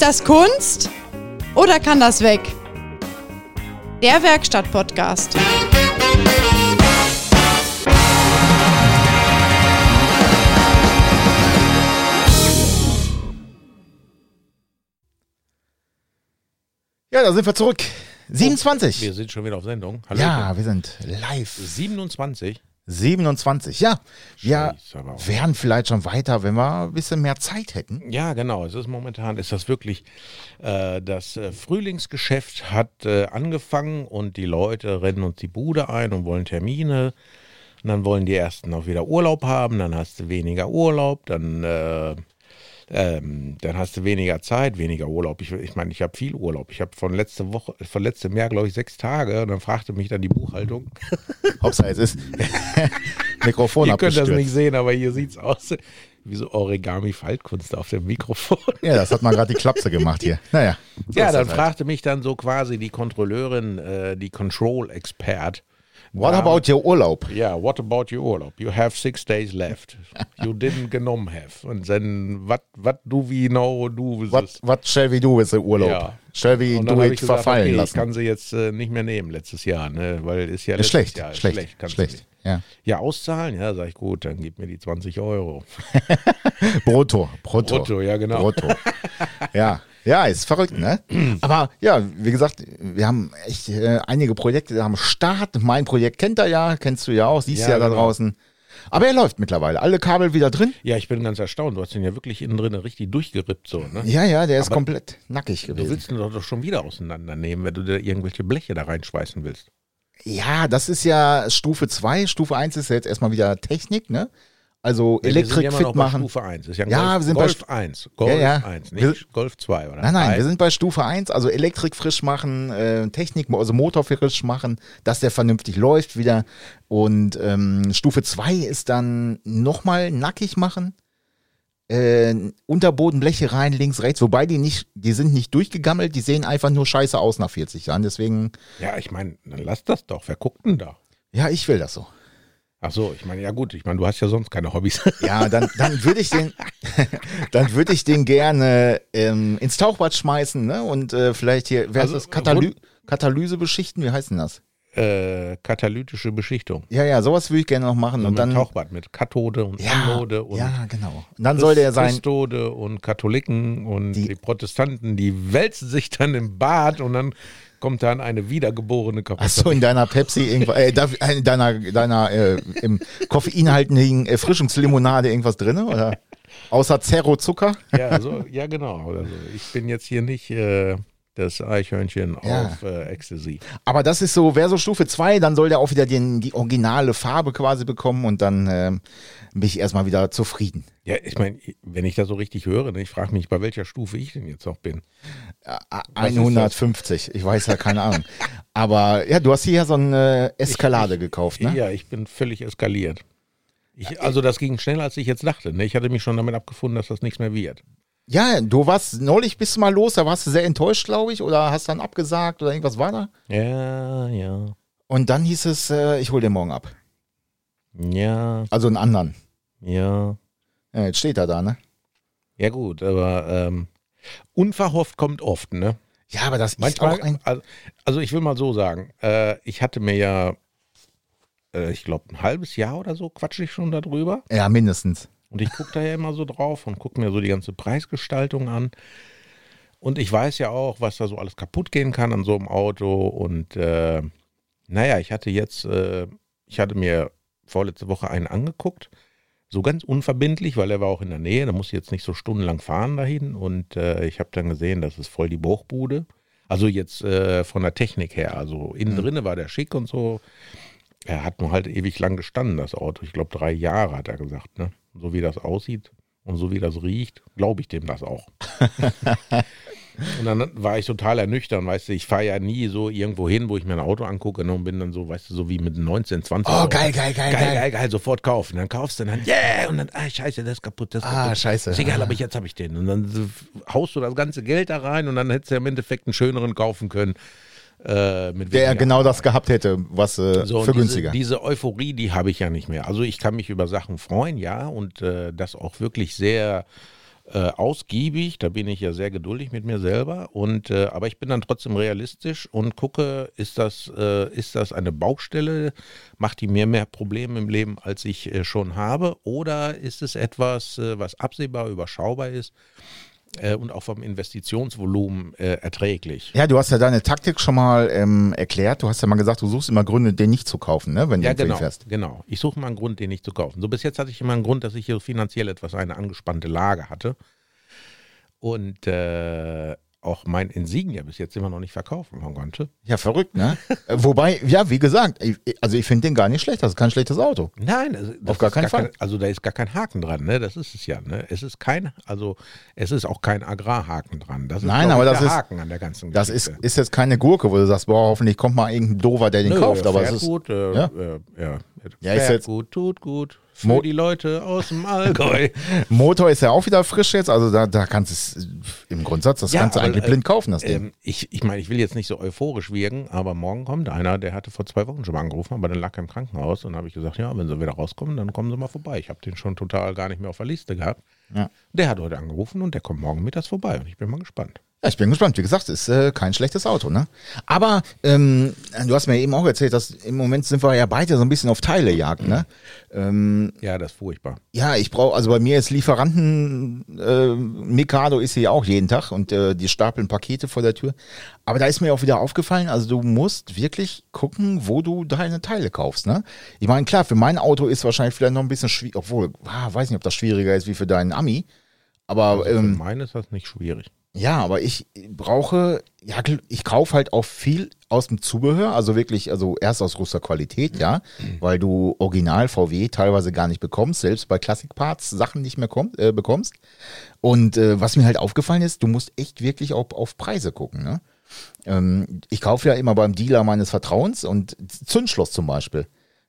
Ist das Kunst oder kann das weg? Der Werkstatt-Podcast. Ja, da sind wir zurück. 27. Wir sind schon wieder auf Sendung. Hallo. ja, wir sind live. 27. 27. Ja, wir Scheiße, wären vielleicht schon weiter, wenn wir ein bisschen mehr Zeit hätten. Ja, genau. Es ist momentan ist das wirklich äh, das äh, Frühlingsgeschäft hat äh, angefangen und die Leute rennen uns die Bude ein und wollen Termine. Und dann wollen die ersten auch wieder Urlaub haben, dann hast du weniger Urlaub, dann äh, ähm, dann hast du weniger Zeit, weniger Urlaub. Ich, ich meine, ich habe viel Urlaub. Ich habe von letzte Woche, von letztem Jahr, glaube ich, sechs Tage. Und dann fragte mich dann die Buchhaltung. Hauptsache, es ist Mikrofon Ihr könnt das nicht sehen, aber hier sieht es aus wie so Origami-Faltkunst auf dem Mikrofon. Ja, das hat man gerade die Klapse gemacht hier. Naja. ja, dann halt. fragte mich dann so quasi die Kontrolleurin, äh, die Control-Expert. What da- about your Urlaub? Ja, what about your Urlaub? You have six days left. You didn't genommen have. Und dann, what, what do we know, do with What, this? what shall we do with the Urlaub? Ja. Shall we do it ich gesagt, verfallen okay, ich lassen? kann sie jetzt äh, nicht mehr nehmen letztes Jahr, ne? weil ist ja letztes schlecht, Jahr schlecht, schlecht. schlecht. Ja. Ja, auszahlen, ja, sag ich gut, dann gib mir die 20 Euro. Brutto, brutto. Brutto, ja, genau. Brutto. Ja, ja, ist verrückt, ne? Aber ja, wie gesagt, wir haben echt äh, einige Projekte am Start. Mein Projekt kennt er ja, kennst du ja auch, siehst ja, Ja, da genau. draußen. Aber er läuft mittlerweile. Alle Kabel wieder drin. Ja, ich bin ganz erstaunt. Du hast den ja wirklich innen drin richtig durchgerippt, so, ne? Ja, ja, der ist Aber komplett nackig Du gewesen. willst ihn doch schon wieder auseinandernehmen, wenn du da irgendwelche Bleche da reinschweißen willst. Ja, das ist ja Stufe 2. Stufe 1 ist ja jetzt erstmal wieder Technik, ne? Also Wir sind Elektrik fit bei machen. Stufe 1. Das ist ja, Ja, Golf, wir sind bei Golf Stu- 1. Golf Ja, ja. 1, Wir- nicht Golf 2, oder? Nein, nein, Drei. wir sind bei Stufe 1, also Elektrik frisch machen, äh, Technik, also Motor frisch machen, dass der vernünftig läuft wieder. Und ähm, Stufe 2 ist dann nochmal nackig machen, äh, Unterbodenbleche rein, links, rechts, wobei die nicht, die sind nicht durchgegammelt, die sehen einfach nur scheiße aus nach 40 Jahren. Deswegen, Ja, ich meine, dann lass das doch. Wer guckt denn da? ja, ich will das so. Ach so, ich meine, ja gut, ich meine, du hast ja sonst keine Hobbys. Ja, dann, dann würde ich den, dann würde ich den gerne ähm, ins Tauchbad schmeißen, ne? Und äh, vielleicht hier, wer Also, ist das? Katalü Katalyse beschichten, wie heißt denn das? äh, katalytische Beschichtung. Ja, ja, sowas würde ich gerne noch machen. Und und dann. Tauchbad, mit Kathode und ja, Anode und ja, genau. Und dann soll der sein. Christode und Katholiken und Die- die, Protestanten, die wälzen sich dann im Bad und dann kommt dann eine wiedergeborene Achso, Karosserie. in deiner Pepsi irgendwas, äh, da- in deiner, deiner äh, im koffeinhaltigen Erfrischungslimonade irgendwas drin, oder? Außer Zerro Zucker? Ja, so, ja, genau. Also ich bin jetzt hier nicht äh, das Eichhörnchen Ja. auf äh, Ecstasy. Aber das ist so, wäre so Stufe 2, dann soll der auch wieder den, die originale Farbe quasi bekommen und dann ähm, bin ich erstmal wieder zufrieden. Ja, ich meine, wenn ich das so richtig höre, ne, ich frage mich, bei welcher Stufe ich denn jetzt noch bin. Äh, ist 150, ich weiß ja keine Ahnung. Aber ja, du hast hier so eine Eskalade gekauft, ne? Ja, ich bin völlig eskaliert. Ich, also das ging schneller, als ich jetzt dachte. Ne? Ich hatte mich schon damit abgefunden, dass das nichts mehr wird. Ja, du warst neulich bist du mal los, da warst du sehr enttäuscht, glaube ich, oder hast dann abgesagt oder irgendwas war da? Ja, ja, Und dann hieß es, äh, ich hol den morgen ab. ja, Also einen anderen. ja. Ja, jetzt steht er da, ne? Ja gut, aber ähm, unverhofft kommt oft, ne? Ja, aber das ist Manchmal, auch ein. also, also ich will mal so sagen, äh, ich hatte mir ja, äh, ich glaube, ein halbes Jahr oder so quatsche ich schon darüber. Ja, mindestens. Und ich gucke da ja immer so drauf und gucke mir so die ganze Preisgestaltung an. Und ich weiß ja auch, was da so alles kaputt gehen kann an so einem Auto. Und äh, naja, ich hatte jetzt, äh, ich hatte mir vorletzte Woche einen angeguckt. So ganz unverbindlich, weil er war auch in der Nähe. Da muss ich jetzt nicht so stundenlang fahren dahin. Und äh, ich habe dann gesehen, das ist voll die Bruchbude. Also jetzt äh, von der Technik her. Also innen drinne war der schick und so. Er hat nur halt ewig lang gestanden, das Auto. Ich glaube, drei Jahre hat er gesagt. Ne? So wie das aussieht und so wie das riecht, glaube ich dem das auch. und dann war ich total ernüchtert. Weißt du, ich fahre ja nie so irgendwo hin, wo ich mir ein Auto angucke ne, und bin dann so, weißt du, so wie mit 19, 20. Oh, geil, geil, geil, geil, geil. geil, geil, sofort kaufen. Dann kaufst du dann, yeah, und dann, ah, scheiße, das ist kaputt, das ist Ah, kaputt. scheiße. Ist egal, aber jetzt habe ich den. Und dann haust du das ganze Geld da rein und dann hättest du ja im Endeffekt einen schöneren kaufen können. Äh, mit Der weniger genau das gehabt hätte, was äh, so, für diese, günstiger. Diese Euphorie, die habe ich ja nicht mehr. Also ich kann mich über Sachen freuen, ja, und äh, das auch wirklich sehr äh, ausgiebig, da bin ich ja sehr geduldig mit mir selber. Und äh, aber ich bin dann trotzdem realistisch und gucke, ist das, äh, ist das eine Baustelle? Macht die mir mehr Probleme im Leben, als ich äh, schon habe? Oder ist es etwas, äh, was absehbar, überschaubar ist? Äh, und auch vom Investitionsvolumen äh, erträglich. Ja, du hast ja deine Taktik schon mal ähm, erklärt. Du hast ja mal gesagt, du suchst immer Gründe, den nicht zu kaufen, ne? wenn Ja, du genau, fährst. genau. Ich suche mal einen Grund, den nicht zu kaufen. So bis jetzt hatte ich immer einen Grund, dass ich hier finanziell etwas eine angespannte Lage hatte. Und äh, auch mein Insignia bis jetzt immer noch nicht verkaufen konnte. Ja, verrückt, ne? Äh, Wobei, ja, wie gesagt, ich, also ich finde den gar nicht schlecht. Das ist kein schlechtes Auto. Nein, also Auf gar keinen Fall. Kein, also da ist gar kein Haken dran, ne? Das ist es ja, ne? Es ist kein, also es ist auch kein Agrarhaken dran. Das ist Nein, aber das ist- Haken an der ganzen Das ist, Geschichte. ist jetzt keine Gurke, wo du sagst, boah, hoffentlich kommt mal irgendein Dover, der den Nö, kauft. Aber es ist, gut, äh, ja? äh, ja, Ja, ist jetzt- gut, tut gut. Für Mo- die Leute aus dem Allgäu. Motor ist ja auch wieder frisch jetzt. Also da, da kannst du es im Grundsatz, das Ja, kannst du eigentlich äh, blind kaufen, das Ding. ähm, ich ich meine, ich will jetzt nicht so euphorisch wirken, aber morgen kommt einer, der hatte vor zwei Wochen schon mal angerufen, aber dann lag er im Krankenhaus und habe ich gesagt, ja, wenn sie wieder rauskommen, dann kommen sie mal vorbei. Ich habe den schon total gar nicht mehr auf der Liste gehabt. Ja. Der hat heute angerufen und der kommt morgen mittags vorbei und ich bin mal gespannt. Ja, ich bin gespannt. Wie gesagt, ist äh, kein schlechtes Auto, ne? Aber ähm, du hast mir eben auch erzählt, dass im Moment sind wir ja beide so ein bisschen auf Teilejagd, ne? Ähm, Ja, das ist furchtbar. ja, ich brauche, also bei mir ist Lieferanten, äh, Mikado ist hier auch jeden Tag und äh, die stapeln Pakete vor der Tür. Aber da ist mir auch wieder aufgefallen, also du musst wirklich gucken, wo du deine Teile kaufst, ne? Ich meine, klar, für mein Auto ist wahrscheinlich vielleicht noch ein bisschen schwierig, obwohl, ah, weiß nicht, ob das schwieriger ist wie für deinen Ami. Aber Also für ähm, meinen ist das nicht schwierig. Ja, aber ich brauche, ja, ich kaufe halt auch viel aus dem Zubehör, also wirklich, also erst aus großer Qualität, ja, weil du Original VW teilweise gar nicht bekommst, selbst bei Classic Parts Sachen nicht mehr komm, äh, bekommst. Und äh, was mir halt aufgefallen ist, du musst echt wirklich auch auf Preise gucken, ne? Ähm, ich kaufe ja immer beim Dealer meines Vertrauens und Zündschloss zum Beispiel.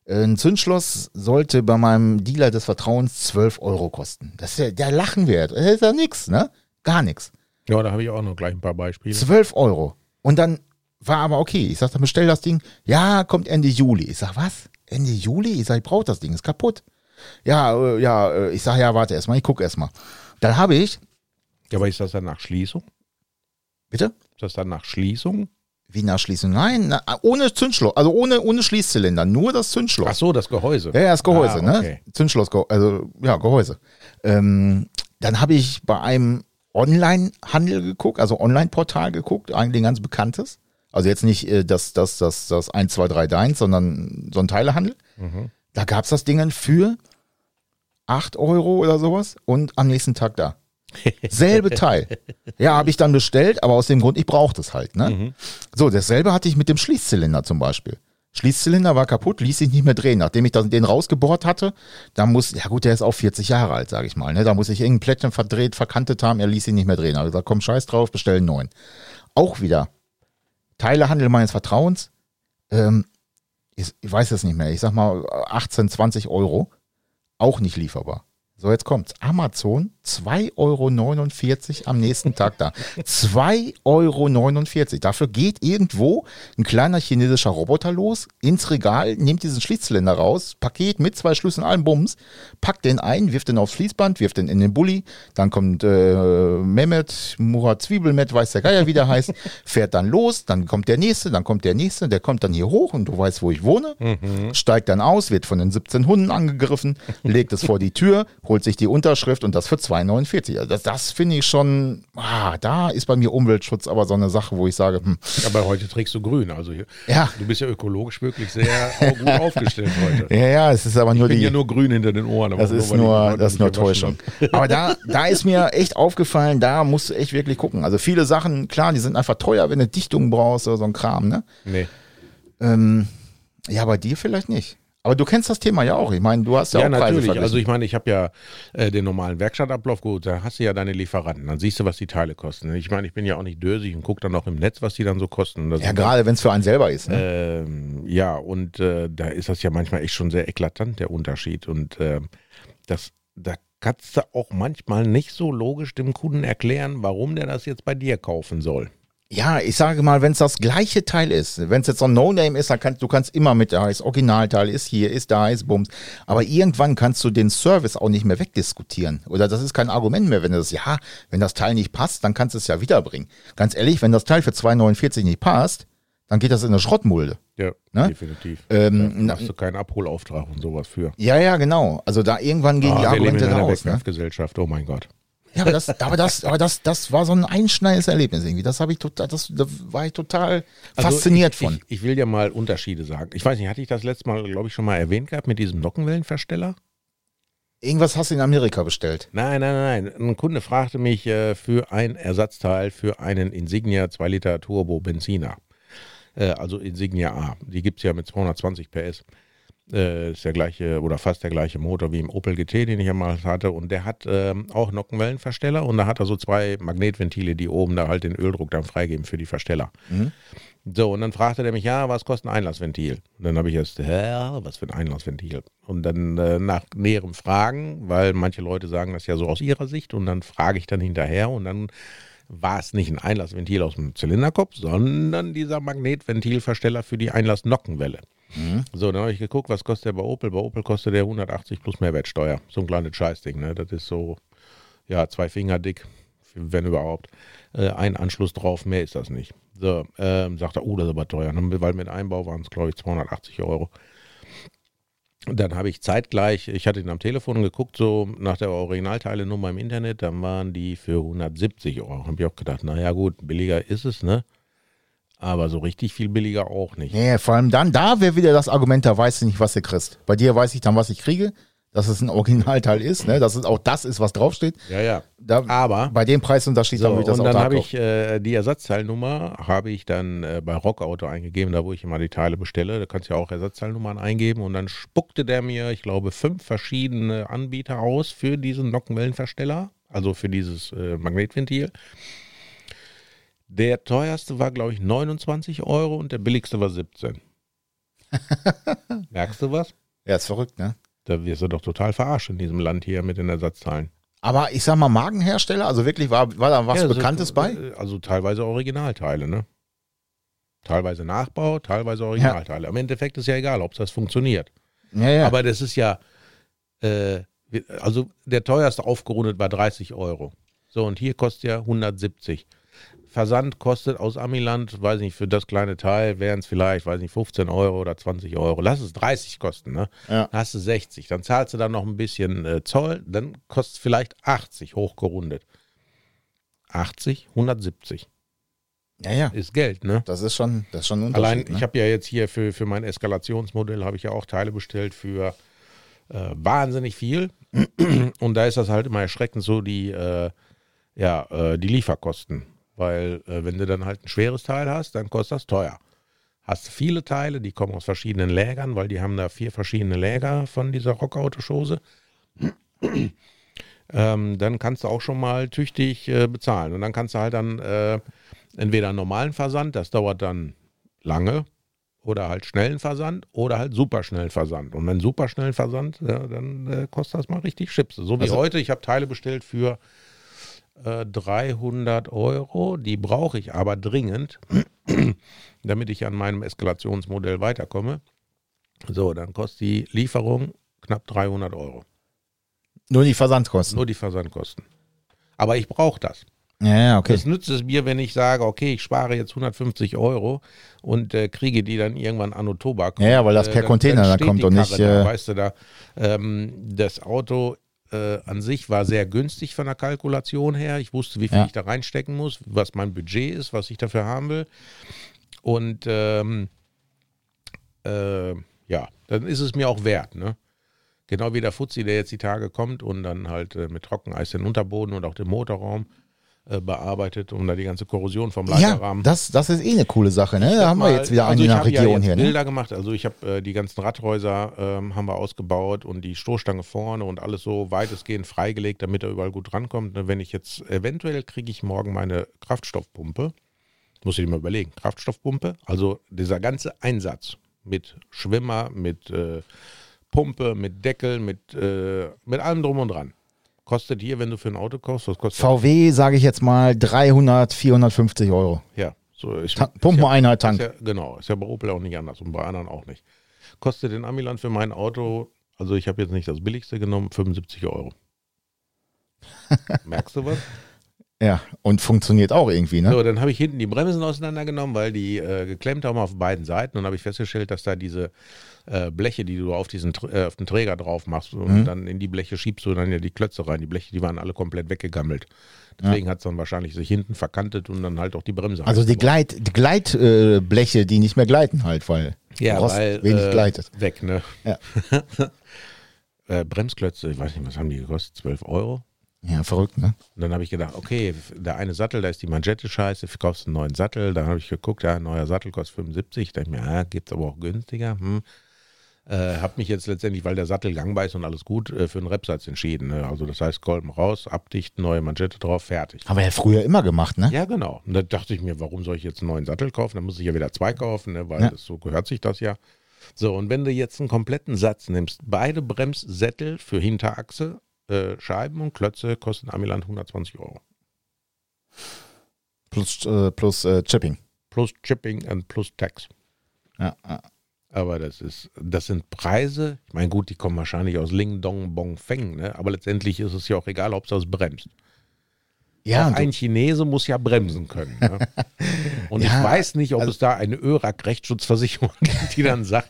Ein Zündschloss sollte bei meinem Dealer des Vertrauens 12 Euro kosten. Das ist ja der Lachen wert. Das ist ja nix, ne? Gar nichts. Ja, da habe ich auch noch gleich ein paar Beispiele. 12 Euro. Und dann war aber okay. Ich sag, dann bestell das Ding. Ja, kommt Ende Juli. Ich sag, was? Ende Juli? Ich sag, ich brauche das Ding, ist kaputt. Ja, äh, ja, äh, ich sag, ja, warte erstmal, ich guck erstmal. Dann habe ich, Ja, aber ist das dann nach Schließung? bitte? Ist das dann nach Schließung? Wie nachschließen? Nein, na, ohne Zündschloss, also ohne, ohne Schließzylinder, nur das Zündschloss. Ach so, das Gehäuse. Ja, ja, das Gehäuse, Ah, ne? okay. Zündschloss, also ja, Gehäuse. Ähm, dann habe ich bei einem Online-Handel geguckt, also Online-Portal geguckt, eigentlich ein ganz bekanntes. Also jetzt nicht äh, das, das, das, das 1, 2, 3 Deins, sondern so ein Teilehandel. Mhm. Da gab's das Ding für 8 Euro oder sowas und am nächsten Tag da. Selbe Teil. Ja, habe ich dann bestellt, aber aus dem Grund, ich brauchte es halt. Ne? Mhm. So, dasselbe hatte ich mit dem Schließzylinder zum Beispiel. Schließzylinder war kaputt, ließ sich nicht mehr drehen. Nachdem ich den rausgebohrt hatte, da muss, ja gut, der ist auch 40 Jahre alt, sage ich mal. Ne? Da muss ich irgendein Plättchen verdreht, verkantet haben, er ließ sich nicht mehr drehen. Also gesagt, komm, scheiß drauf, bestell einen neuen. Auch wieder. Teilehandel meines Vertrauens, ähm, ich, ich weiß es nicht mehr, ich sag mal 18, 20 Euro, auch nicht lieferbar. So, jetzt kommt's. Amazon, 2,49 Euro am nächsten Tag da. 2,49 Euro. Dafür geht irgendwo ein kleiner chinesischer Roboter los, ins Regal, nimmt diesen Schließzylinder raus, Paket mit zwei Schlüsseln, allen Bums, packt den ein, wirft den aufs Fließband, wirft den in den Bulli, dann kommt äh, Mehmet, Murat Zwiebelmet, weiß der Geier, wie der heißt, fährt dann los, dann kommt der nächste, dann kommt der nächste, der kommt dann hier hoch und du weißt, wo ich wohne, steigt dann aus, wird von den 17 Hunden angegriffen, legt es vor die Tür, holt sich die Unterschrift und das für 2,49. Also das, das finde ich schon, ah, da ist bei mir Umweltschutz aber so eine Sache, wo ich sage, hm, Aber heute trägst du grün. Also hier- ja, du bist ja ökologisch wirklich sehr gut aufgestellt heute. ja, ja, es ist aber nur Ich bin die, ja nur grün hinter den Ohren. aber das ist nur, das ist nur Täuschung. Aber da, da ist mir echt aufgefallen, da musst du echt wirklich gucken. Also viele Sachen, klar, die sind einfach teuer, wenn du Dichtungen brauchst oder so ein Kram, ne? Nee. Ähm, ja, bei dir vielleicht nicht. Aber du kennst das Thema ja auch. Ich meine, du hast ja, Ja, auch Preise natürlich. Also ich meine, ich habe ja äh, den normalen Werkstattablauf, gut, da hast du ja deine Lieferanten, dann siehst du, was die Teile kosten. Ich meine, ich bin ja auch nicht dösig und gucke dann auch im Netz, was die dann so kosten. Ja, gerade wenn es für einen selber ist. Ne? Ähm, ja, und äh, da ist das ja manchmal echt schon sehr eklatant, der Unterschied. Und ähm, das, da kannst du auch manchmal nicht so logisch dem Kunden erklären, warum der das jetzt bei dir kaufen soll. Ja, ich sage mal, wenn es das gleiche Teil ist, wenn es jetzt so ein No-Name ist, dann kannst du kannst immer mit, da ist Originalteil, ist hier, ist da, ist Bums. Aber irgendwann kannst du den Service auch nicht mehr wegdiskutieren. Oder das ist kein Argument mehr, wenn das, ja, wenn das Teil nicht passt, dann kannst du es ja wiederbringen. Ganz ehrlich, wenn das Teil für 2,49 nicht passt, dann geht das in eine Schrottmulde. Ja, Ne? definitiv. Ähm, da hast du keinen Abholauftrag und sowas für. Ja, ja, genau. Also da irgendwann gehen die Ah, leben Argumente raus. Ne? Wegwerfgesellschaft, oh mein Gott. Ja, aber das, aber das, aber das, das war so ein einschneidendes Erlebnis irgendwie. Das habe ich total, das, da war ich total Also fasziniert ich, von. Ich, ich will dir mal Unterschiede sagen. Ich weiß nicht, hatte ich das letzte Mal, glaube ich, schon mal erwähnt gehabt mit diesem Nockenwellenversteller? Irgendwas hast du in Amerika bestellt. Nein, nein, nein, nein. Ein Kunde fragte mich äh, für ein Ersatzteil für einen Insignia 2 Liter Turbo Benziner. Äh, also Insignia A. Die gibt es ja mit 220 PS. Äh, ist der gleiche oder fast der gleiche Motor wie im Opel GT, den ich ja mal hatte. Und der hat ähm, auch Nockenwellenversteller und da hat er so zwei Magnetventile, die oben da halt den Öldruck dann freigeben für die Versteller. So, und dann fragte der mich, ja, was kostet ein Einlassventil? Und dann habe ich erst, hä, was für ein Einlassventil? Und dann äh, nach näherem Fragen, weil manche Leute sagen das ja so aus ihrer Sicht und dann frage ich dann hinterher und dann war es nicht ein Einlassventil aus dem Zylinderkopf, sondern dieser Magnetventilversteller für die Einlassnockenwelle. So, dann habe ich geguckt, was kostet der bei Opel? Bei Opel kostet der 180 plus Mehrwertsteuer. So ein kleines Scheißding, ne? Das ist so, ja, zwei Finger dick, wenn überhaupt. Äh, ein Anschluss drauf, mehr ist das nicht. So, ähm, sagt er, oh, das ist aber teuer, weil mit Einbau waren es, glaube ich, 280 Euro. Dann habe ich zeitgleich, ich hatte ihn am Telefon geguckt, so nach der Originalteile-Nummer im Internet, dann waren die für 170 Euro. Habe ich auch gedacht, naja gut, billiger ist es, ne? Aber so richtig viel billiger auch nicht. Nee, vor allem dann, da wäre wieder das Argument, da weißt du nicht, was du kriegst. Bei dir weiß ich dann, was ich kriege, dass es ein Originalteil ist, ne? dass es auch das ist, was draufsteht. Ja, ja. Da, Aber bei dem Preisunterschied So, würde ich das und dann habe da ich äh, die Ersatzteilnummer habe ich dann äh, bei Rockauto eingegeben, da wo ich immer die Teile bestelle. Da kannst du ja auch Ersatzteilnummern eingeben und dann spuckte der mir, ich glaube, fünf verschiedene Anbieter aus für diesen Nockenwellenversteller, also für dieses äh, Magnetventil. Der teuerste war, glaube ich, 29 Euro und der billigste war 17. Merkst du was? Ja, ist verrückt, ne? Da wirst du doch total verarscht in diesem Land hier mit den Ersatzteilen. Aber ich sag mal, Markenhersteller, also wirklich, war, war da was Ja, so- Bekanntes bei? Also teilweise Originalteile, ne? Teilweise Nachbau, teilweise Originalteile. Im Endeffekt ist ja egal, ob das funktioniert. Ja, ja. Aber das ist ja, äh, also der teuerste aufgerundet war 30 Euro. So, und hier kostet ja 170. Versand kostet aus Amiland, weiß nicht, für das kleine Teil wären es vielleicht, weiß nicht, 15 Euro oder 20 Euro. Lass es 30 kosten, ne? Ja. Dann hast du 60. Dann zahlst du dann noch ein bisschen äh, Zoll, dann kostet es vielleicht 80 hochgerundet. 80, 170 ja, ja. ist Geld, ne? Das ist schon, das ist schon ein Allein, Unterschied. ich ne? habe ja jetzt hier für, für mein Eskalationsmodell habe ich ja auch Teile bestellt für äh, wahnsinnig viel. Und da ist das halt immer erschreckend so die, äh, ja, äh, die Lieferkosten. Weil äh, wenn du dann halt ein schweres Teil hast, dann kostet das teuer. Hast du viele Teile, die kommen aus verschiedenen Lägern, weil die haben da vier verschiedene Läger von dieser Rockautoschose. ähm, dann kannst du auch schon mal tüchtig äh, bezahlen. Und dann kannst du halt dann äh, entweder einen normalen Versand, das dauert dann lange, oder halt schnellen Versand oder halt superschnellen Versand. Und wenn superschnellen Versand, ja, dann äh, kostet das mal richtig Chips. So wie Also- heute, ich habe Teile bestellt für äh, 300 Euro, die brauche ich aber dringend, damit ich an meinem Eskalationsmodell weiterkomme. So, dann kostet die Lieferung knapp 300 Euro. Nur die Versandkosten. Nur die Versandkosten. Aber ich brauche das. ja, okay. Das nützt es mir, wenn ich sage, okay, ich spare jetzt 150 Euro und äh, kriege die dann irgendwann an Tobak. Ja, ja, weil das per Container dann steht kommt die und nicht, Da, äh, weißt du, da, ähm, das Auto äh, an sich war sehr günstig von der Kalkulation her. Ich wusste, wie viel Ja. ich da reinstecken muss, was mein Budget ist, was ich dafür haben will. Und ähm, äh, ja, dann ist es mir auch wert, ne? Genau wie der Fuzzi, der jetzt die Tage kommt und dann halt äh, mit Trockeneis den Unterboden und auch den Motorraum bearbeitet, um da die ganze Korrosion vom Ja, Leiterrahmen. das, das ist eh eine coole Sache, ne? Da haben wir Mal- jetzt wieder also eine ja Region jetzt hier, ne? Bilder gemacht. Also ich habe äh, die ganzen Radhäuser ähm, haben wir ausgebaut und die Stoßstange vorne und alles so weitestgehend freigelegt, damit er überall gut rankommt. Ne, Wenn ich jetzt eventuell kriege ich morgen meine Kraftstoffpumpe, muss ich mir überlegen, Kraftstoffpumpe, also dieser ganze Einsatz mit Schwimmer, mit äh, Pumpe, mit Deckel, mit, äh, mit allem drum und dran. Kostet hier, wenn du für ein Auto kaufst, was kostet VW, sage ich jetzt mal, 300, 450 Euro. Ja, So, ist, Ta Pumpeneinheit ist Tank. ja, genau, ist ja bei Opel auch nicht anders und bei anderen auch nicht. Kostet in Amiland für mein Auto, also ich habe jetzt nicht das billigste genommen, 75 Euro. Merkst du was? Ja, und funktioniert auch irgendwie, ne? So, dann habe ich hinten die Bremsen auseinandergenommen, weil die äh, geklemmt haben auf beiden Seiten. Und habe ich festgestellt, dass da diese äh, Bleche, die du auf, diesen, äh, auf den Träger drauf machst und Mhm. dann in die Bleche schiebst du dann ja die Klötze rein. Die Bleche, die waren alle komplett weggegammelt. Deswegen hat es dann wahrscheinlich sich hinten verkantet und dann halt auch die Bremse. Also die Gleit, die Gleitbleche, äh, die nicht mehr gleiten halt, weil ja, Rost weil, wenig äh, gleitet. Weg, ne? Ja. äh, Bremsklötze, ich weiß nicht, was haben die gekostet? 12 Euro? Ja, verrückt, ne? Und dann habe ich gedacht, okay, der eine Sattel, da ist die Manschette scheiße, kaufst einen neuen Sattel. Dann habe ich geguckt, ja, ein neuer Sattel kostet 75. Da dachte ich mir, ja, gibt es aber auch günstiger. Hm. Äh, habe mich jetzt letztendlich, weil der Sattel gangbar ist und alles gut, äh, für einen Repsatz entschieden. Ne? Also das heißt, Kolben raus, abdichten, neue Manschette drauf, fertig. Haben wir ja früher immer gemacht, ne? Ja, genau. Und da dachte ich mir, warum soll ich jetzt einen neuen Sattel kaufen? Dann muss ich ja wieder zwei kaufen, ne? weil Ja. das, so gehört sich das ja. So, und wenn du jetzt einen kompletten Satz nimmst, beide Bremssättel für Hinterachse, äh, Scheiben und Klötze kosten Amiland 120 Euro. Plus, äh, plus äh, Chipping. Plus Chipping und plus Tax. Ja, ja. Aber das ist, das sind Preise. Ich meine, gut, die kommen wahrscheinlich aus Ling Dong Bong Feng, ne? Aber letztendlich ist es ja auch egal, ob es das bremst. ja auch ein Chinese muss ja bremsen können. Ne? Und Ja, ich weiß nicht, ob also- es da eine ÖRAG-Rechtsschutzversicherung gibt, die dann sagt,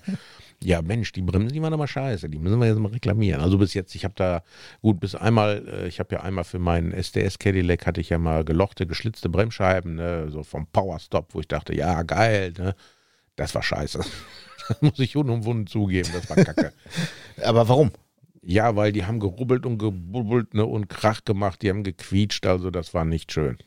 ja Mensch, die Bremsen, die waren aber scheiße, die müssen wir jetzt mal reklamieren. Also bis jetzt, ich habe da, gut, bis einmal, äh, ich habe ja einmal für meinen SDS Cadillac hatte ich ja mal gelochte, geschlitzte Bremsscheiben, ne? so vom Power Stop, wo ich dachte, ja geil, ne? das war scheiße. Das muss ich unumwunden zugeben, das war kacke. aber warum? ja, weil die haben gerubbelt und gebubbelt ne? und Krach gemacht, die haben gequietscht, also das war nicht schön.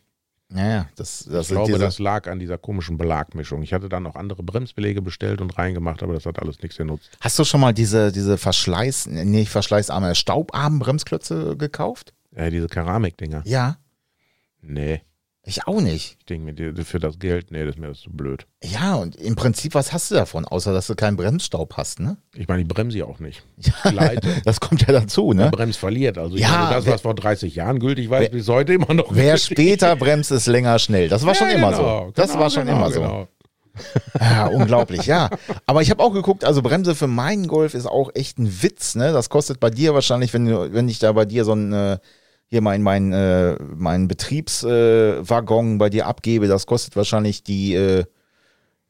Ja, ja, das, das Ich glaube, diese, das lag an dieser komischen Belagmischung. Ich hatte dann noch andere Bremsbeläge bestellt und reingemacht, aber das hat alles nichts genutzt. Hast du schon mal diese, diese Verschleiß, nee, nicht verschleißarme, staubarmen Bremsklötze gekauft? Äh, diese Keramikdinger. Ja, Nee, ich auch nicht. ich denke mir, für das Geld, nee, das ist mir das zu blöd. Ja, und im Prinzip, was hast du davon? Außer, dass du keinen Bremsstaub hast, ne? Ich meine, die bremse ja auch nicht. Gleite. Das kommt ja dazu, ne? Brems verliert. Also ich Ja, meine, das, wer- was vor 30 Jahren gültig war, ist bis heute immer noch Wer gültig. später bremst, ist länger schnell. Das war schon Ja, immer genau, so. Das genau, war schon genau, immer so. genau. Ja, unglaublich, ja. Aber ich habe auch geguckt, also Bremse für meinen Golf ist auch echt ein Witz, ne? Das kostet bei dir wahrscheinlich, wenn, wenn ich da bei dir so ein, hier mein, mein, äh, mein Betriebswaggon äh, bei dir abgebe, das kostet wahrscheinlich die, äh,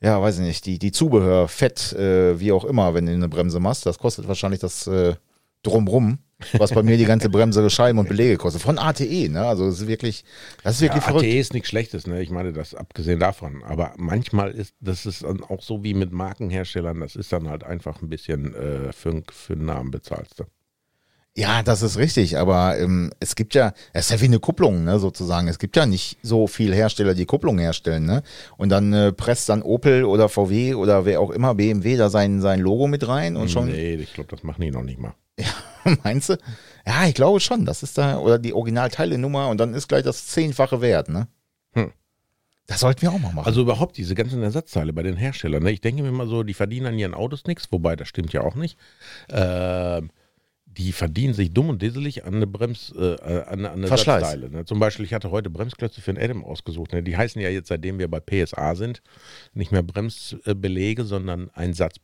ja, weiß ich nicht, die, die Zubehör, Fett, äh, wie auch immer, wenn du eine Bremse machst, das kostet wahrscheinlich das äh, drumrum, was bei mir die ganze Bremse, Scheiben und Belege kostet. Von ATE, ne? Also das ist wirklich, das ist Ja, wirklich verrückt. ATE ist nichts Schlechtes, ne? Ich meine, das abgesehen davon. Aber manchmal ist das ist dann auch so wie mit Markenherstellern, das ist dann halt einfach ein bisschen äh, für, für einen Namen bezahlst du. Ja, das ist richtig, aber ähm, es gibt ja, es ist ja wie eine Kupplung, ne, sozusagen. Es gibt ja nicht so viele Hersteller, die Kupplung herstellen, ne? Und dann äh, presst dann Opel oder VW oder wer auch immer, BMW, da sein, sein Logo mit rein und schon, Nee, ich glaube, das machen die noch nicht mal. meinst du? Ja, ich glaube schon, das ist da, oder die Originalteilenummer und dann ist gleich das zehnfache Wert, ne? Hm. Das sollten wir auch mal machen. Also überhaupt diese ganzen Ersatzteile bei den Herstellern. Ne? Ich denke mir mal so, die verdienen an ihren Autos nichts, wobei das stimmt ja auch nicht. Ähm, die verdienen sich dumm und disselig an eine Brems, äh, an, an eine. Ersatzteile. Ne? Zum Beispiel, ich hatte heute Bremsklötze für den Adam ausgesucht. Ne? Die heißen ja jetzt, seitdem wir bei PSA sind, nicht mehr Bremsbelege, sondon ein Satz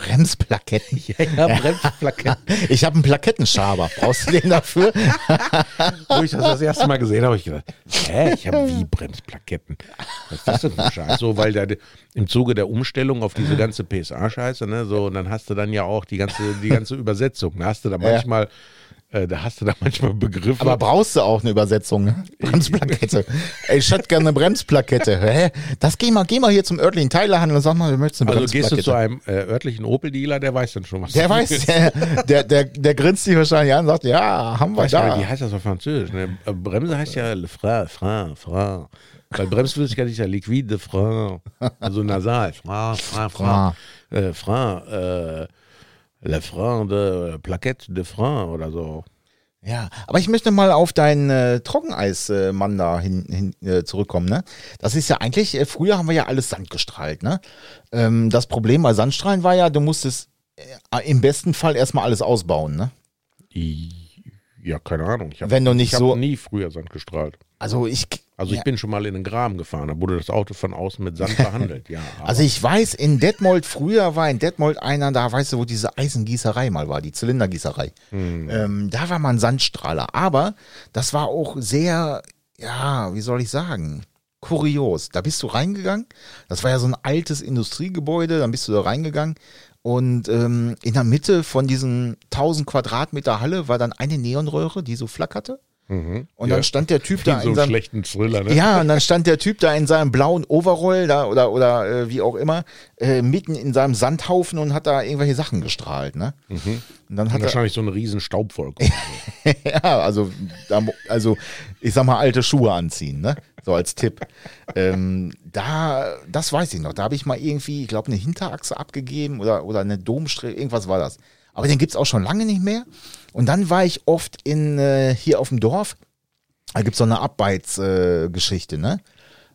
Bremsplaketten. Ja, ja, Bremsplaketten. Ich habe einen Plakettschaber. Brauchst du den dafür? Wo ich das das erste Mal gesehen habe, habe ich gedacht, hä, ich habe wie Bremsplaketten. Was ist das denn für ein Scheiß? So, weil da im Zuge der Umstellung auf diese ganze PSA-Scheiße, ne, so, und dann hast du dann ja auch die ganze, die ganze Übersetzung. Da hast du da manchmal, äh, da hast du da manchmal Begriffe. Aber brauchst du auch eine Übersetzung? Ne? Bremsplakette. Ey, ich hätte gerne eine Bremsplakette. Hä? Das geh mal, geh mal hier zum örtlichen Teilehandel und sag mal, wir möchten eine also gehst du Bremsplakette. zu einem äh, örtlichen Opel-Dealer, der weiß dann schon, was der du weiß, der, der, der, der grinst dich wahrscheinlich an und sagt, ja, haben wir Weißt du, da. wie heißt das auf Französisch? Ne? Äh, Bremse heißt ja le frein, frein, frein. Weil Bremsflüssigkeit ist ja liquide de frein. Also nasal. Frein, frein, frein. Äh, frein, äh, le frein de Plaquette de frein oder so. Ja, aber ich möchte mal auf deinen äh, Trockeneismann da hin, hin äh, zurückkommen. Ne? Das ist ja eigentlich, äh, früher haben wir ja alles Sand gestrahlt. Ne? Ähm, das Problem bei Sandstrahlen war ja, du musstest äh, im besten Fall erstmal alles ausbauen. Ne? Ja, keine Ahnung. Ich hab, Wenn du nicht ich hab so- nie früher Sand gestrahlt. Also ich. Also ich ja. bin schon mal in den Graben gefahren, da wurde das Auto von außen mit Sand behandelt. Ja, Also ich weiß, in Detmold, früher war in Detmold einer, da weißt du, wo diese Eisengießerei mal war, die Zylindergießerei. Ähm, da war mal ein Sandstrahler. Aber das war auch sehr, ja, wie soll ich sagen, kurios. Da bist du reingegangen. Das war ja so ein altes Industriegebäude, dann bist du da reingegangen. Und ähm, in der Mitte von diesen 1000 Quadratmeter Halle war dann eine Neonröhre, die so flackerte. Und Ja. dann stand der Typ wie da so in einen seinem, schlechten Thriller, ne? ja, und dann stand der Typ da in seinem blauen Overall da oder oder äh, wie auch immer äh, mitten in seinem Sandhaufen und hat da irgendwelche Sachen gestrahlt, ne? Und dann hat er Wahrscheinlich so eine riesen Staubwolke. ja, also also ich sag mal alte Schuhe anziehen, ne? So als Tipp. ähm, da, das weiß ich noch. Da habe ich mal irgendwie, ich glaube, eine Hinterachse abgegeben oder oder eine Domstrecke, irgendwas war das. Aber den gibt's auch schon lange nicht mehr. Und dann war ich oft in äh, hier auf dem Dorf. Da gibt's so eine Abbeitsgeschichte, äh, ne?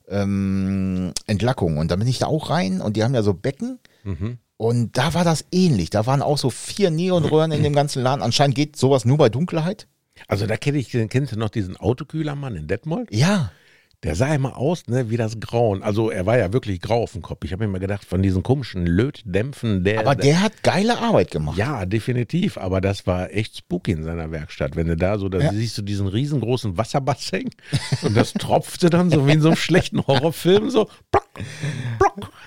Ähm, Entlackung. Und da bin ich da auch rein und die haben ja so Becken. Und da war das ähnlich. Da waren auch so vier Neonröhren in dem ganzen Laden. Anscheinend geht sowas nur bei Dunkelheit. Also da kenne ich, kennst du noch diesen Autokühlermann in Detmold? Ja. Der sah immer aus, ne, wie das Grauen. Also er war ja wirklich grau auf dem Kopf. Ich habe mir immer gedacht, von diesen komischen Lötdämpfen, der. Aber der hat geile Arbeit gemacht. Ja, definitiv. Aber das war echt spooky in seiner Werkstatt. Wenn du da so, da Ja. siehst du diesen riesengroßen Wasserbassin und das tropfte dann so wie in so einem schlechten Horrorfilm so. Plock,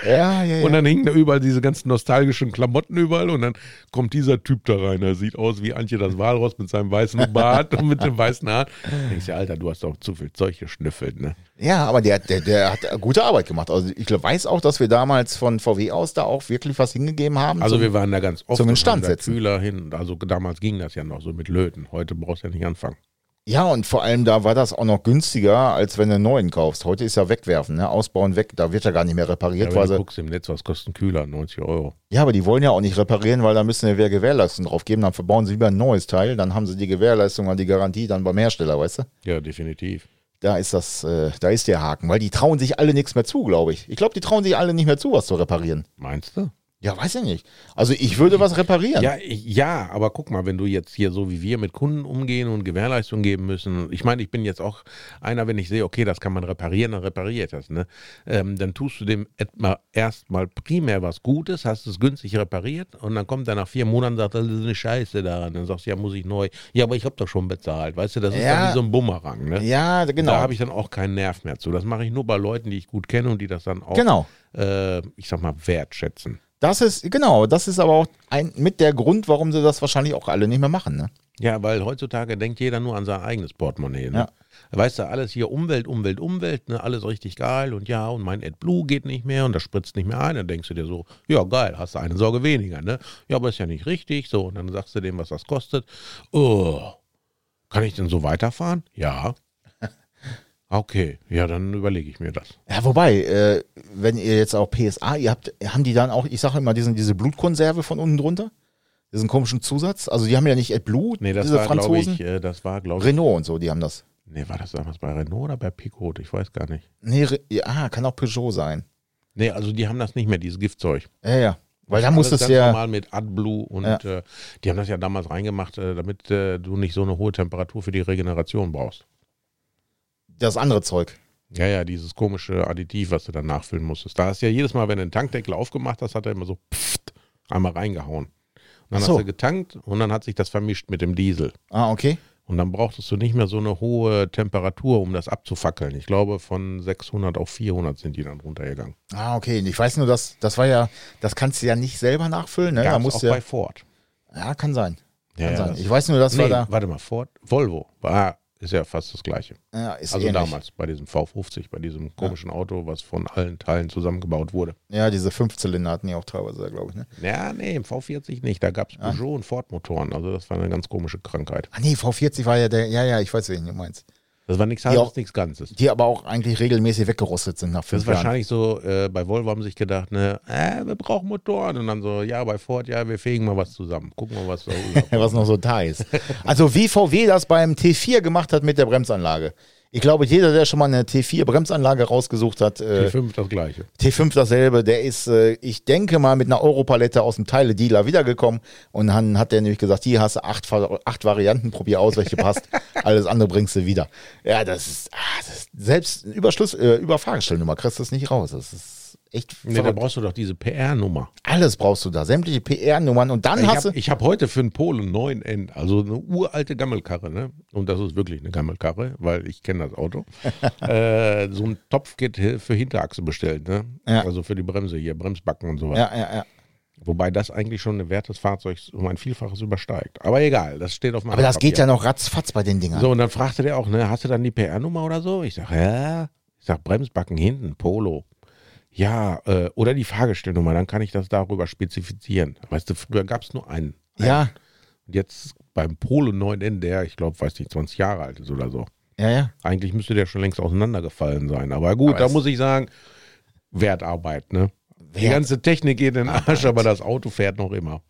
Ja, ja, ja. Und dann hingen da überall diese ganzen nostalgischen Klamotten überall und dann kommt dieser Typ da rein. Der sieht aus wie Antje das Walross mit seinem weißen Bart und mit dem weißen Haar. Denkst du, Alter, du hast doch zu viel Zeug geschnüffelt, ne? ja, aber der, der, der hat gute Arbeit gemacht. Also ich weiß auch, dass wir damals von VW aus da auch wirklich was hingegeben haben. Also zum- wir waren da ganz oft zum und Instand haben da setzen. Kühler hin. Also damals ging das ja noch so mit Löten. Heute brauchst du ja nicht anfangen. Ja, und vor allem da war das auch noch günstiger, als wenn du einen neuen kaufst. Heute ist ja wegwerfen, ne? Ausbauen weg, da wird ja gar nicht mehr Ja, repariert. wenn weil du guckst im Netz, was kostet ein Kühler? 90 Euro. ja, aber die wollen ja auch nicht reparieren, weil da müssen wir Gewährleistung drauf geben. Dann verbauen sie lieber ein neues Teil, dann haben sie die Gewährleistung und die Garantie dann beim Hersteller, weißt du? Ja, definitiv. Da ist das, äh, da ist der Haken, weil die trauen sich alle nichts mehr zu, glaube ich. Ich glaube, die trauen sich alle nicht mehr zu, was zu reparieren. Meinst du? Ja, weiß ich nicht. Also ich würde was reparieren. Ja, ja, aber guck mal, wenn du jetzt hier so wie wir mit Kunden umgehen und Gewährleistung geben müssen. Ich meine, ich bin jetzt auch einer, wenn ich sehe, okay, das kann man reparieren, dann repariert das. Ne? Ähm, dann tust du dem erstmal primär was Gutes, hast es günstig repariert und dann kommt er nach vier Monaten und sagt, das ist eine Scheiße daran. Dann sagst du, ja, muss ich neu. Ja, aber ich habe doch schon bezahlt. Weißt du, das ist Ja. dann wie so ein Bumerang. Ne? Ja, genau. Da habe ich dann auch keinen Nerv mehr zu. Das mache ich nur bei Leuten, die ich gut kenne und die das dann auch, Genau. äh, ich sag mal, wertschätzen. Das ist, genau, das ist aber auch ein, mit der Grund, warum sie das wahrscheinlich auch alle nicht mehr machen. Ne? Ja, weil heutzutage denkt jeder nur an sein eigenes Portemonnaie. Ne? Ja. Weißt du, alles hier Umwelt, Umwelt, Umwelt, ne? alles richtig geil und ja, und mein AdBlue geht nicht mehr und das spritzt nicht mehr ein. Dann denkst du dir so, ja geil, hast du eine Sorge weniger, ne? Ja, aber ist ja nicht richtig. So, und dann sagst du dem, was das kostet. Oh, kann ich denn so weiterfahren? Ja. Okay, ja, dann überlege ich mir das. Ja, wobei, äh, wenn ihr jetzt auch PSA, ihr habt, haben die dann auch, ich sage immer, diesen, diese Blutkonserve von unten drunter? Diesen komischen Zusatz? Also die haben ja nicht AdBlue, Nee, das diese war, Franzosen. ich, äh, das war, glaube ich, Renault und so, die haben das. nee, war das damals bei Renault oder bei Picot? Ich weiß gar nicht. Nee, Re ja, ah, kann auch Peugeot sein. Nee, also die haben das nicht mehr, dieses Giftzeug. Ja, ja. Weil da muss es ganz ja. normal mit AdBlue und Ja. äh, die haben das ja damals reingemacht, äh, damit äh, du nicht so eine hohe Temperatur für die Regeneration brauchst. Das andere Zeug. Ja, ja, dieses komische Additiv, was du dann nachfüllen musstest. Da hast du ja jedes Mal, wenn du den Tankdeckel aufgemacht hast, hat er immer so pfft, einmal reingehauen. Und dann so. hast du getankt und dann hat sich das vermischt mit dem Diesel. Ah, okay. Und dann brauchtest du nicht mehr so eine hohe Temperatur, um das abzufackeln. Ich glaube, von 600 auf 400 sind die dann runtergegangen. Ah, okay. Ich weiß nur, dass das war ja, das kannst du ja nicht selber nachfüllen, ne? Da Gab's musst auch du ja, bei Ford. ja, kann sein. Ja, Kann ja, sein. Ich weiß nur, das war Nee, da. warte mal, Ford, Volvo. War, ist ja fast das Gleiche. Ja, Also ähnlich. damals bei diesem V50, bei diesem komischen Auto, was von allen Teilen zusammengebaut wurde. Ja, diese Fünfzylinder hatten die auch teilweise, glaube ich, ne? Ja, nee, im V40 nicht. Da gab es Peugeot und Ford-Motoren. Also das war eine ganz komische Krankheit. Ah, nee, V40 war ja der, ja, ja, ich weiß, wen du meinst. Das war nichts halbes, nichts Ganzes. Die aber auch eigentlich regelmäßig weggerostet sind nach Das fünf ist Jahren. wahrscheinlich so, äh, bei Volvo haben sie sich gedacht, ne, äh, wir brauchen Motoren. Und dann so, ja, bei Ford, ja, wir fegen mal was zusammen. Gucken wir, was da was noch so da ist. Also wie VW das beim T4 gemacht hat mit der Bremsanlage. Ich glaube, jeder, der schon mal eine T4-Bremsanlage rausgesucht hat, äh, T5 das gleiche. T5 dasselbe, der ist, äh, ich denke mal, mit einer Europalette aus dem Teile-Dealer wiedergekommen und dann hat der nämlich gesagt, hier hast du acht, acht Varianten, probier aus, welche passt. Alles andere bringst du wieder. Ja, das ist, ah, das ist selbst über, Schluss, äh, über Fahrgestellnummer kriegst du das nicht raus. Das ist echt Nee, da brauchst du doch diese PR-Nummer. Alles brauchst du da, sämtliche PR-Nummern und dann Ich hast habe du. hab heute für einen Polo 9N, also eine uralte Gammelkarre, ne? Und das ist wirklich eine Gammelkarre, weil ich kenne das Auto. äh, so ein Topfkit für Hinterachse bestellt, ne? Ja. Also für die Bremse hier, Bremsbacken und sowas. Ja, ja, ja. Wobei das eigentlich schon ein Wert des Fahrzeugs um ein Vielfaches übersteigt. Aber egal, das steht auf meinem Aber das geht Papier. ja noch ratzfatz bei den Dingern. So, und dann fragte der auch, ne, hast du dann die PR-Nummer oder so? Ich sag, ja. Ich sag, Bremsbacken hinten, Polo. Ja, äh, oder die Fahrgestellnummer, dann kann ich das darüber spezifizieren. Weißt du, früher gab es nur einen. Ja, Und jetzt beim Polo 9N, der, ich glaube, weiß nicht, 20 Jahre alt ist oder so. ja, ja. Eigentlich müsste der schon längst auseinandergefallen sein. Aber gut, Aber da muss ich sagen, Wertarbeit, ne? Die Wert- ganze Technik geht in den Arsch, aber das Auto fährt noch immer.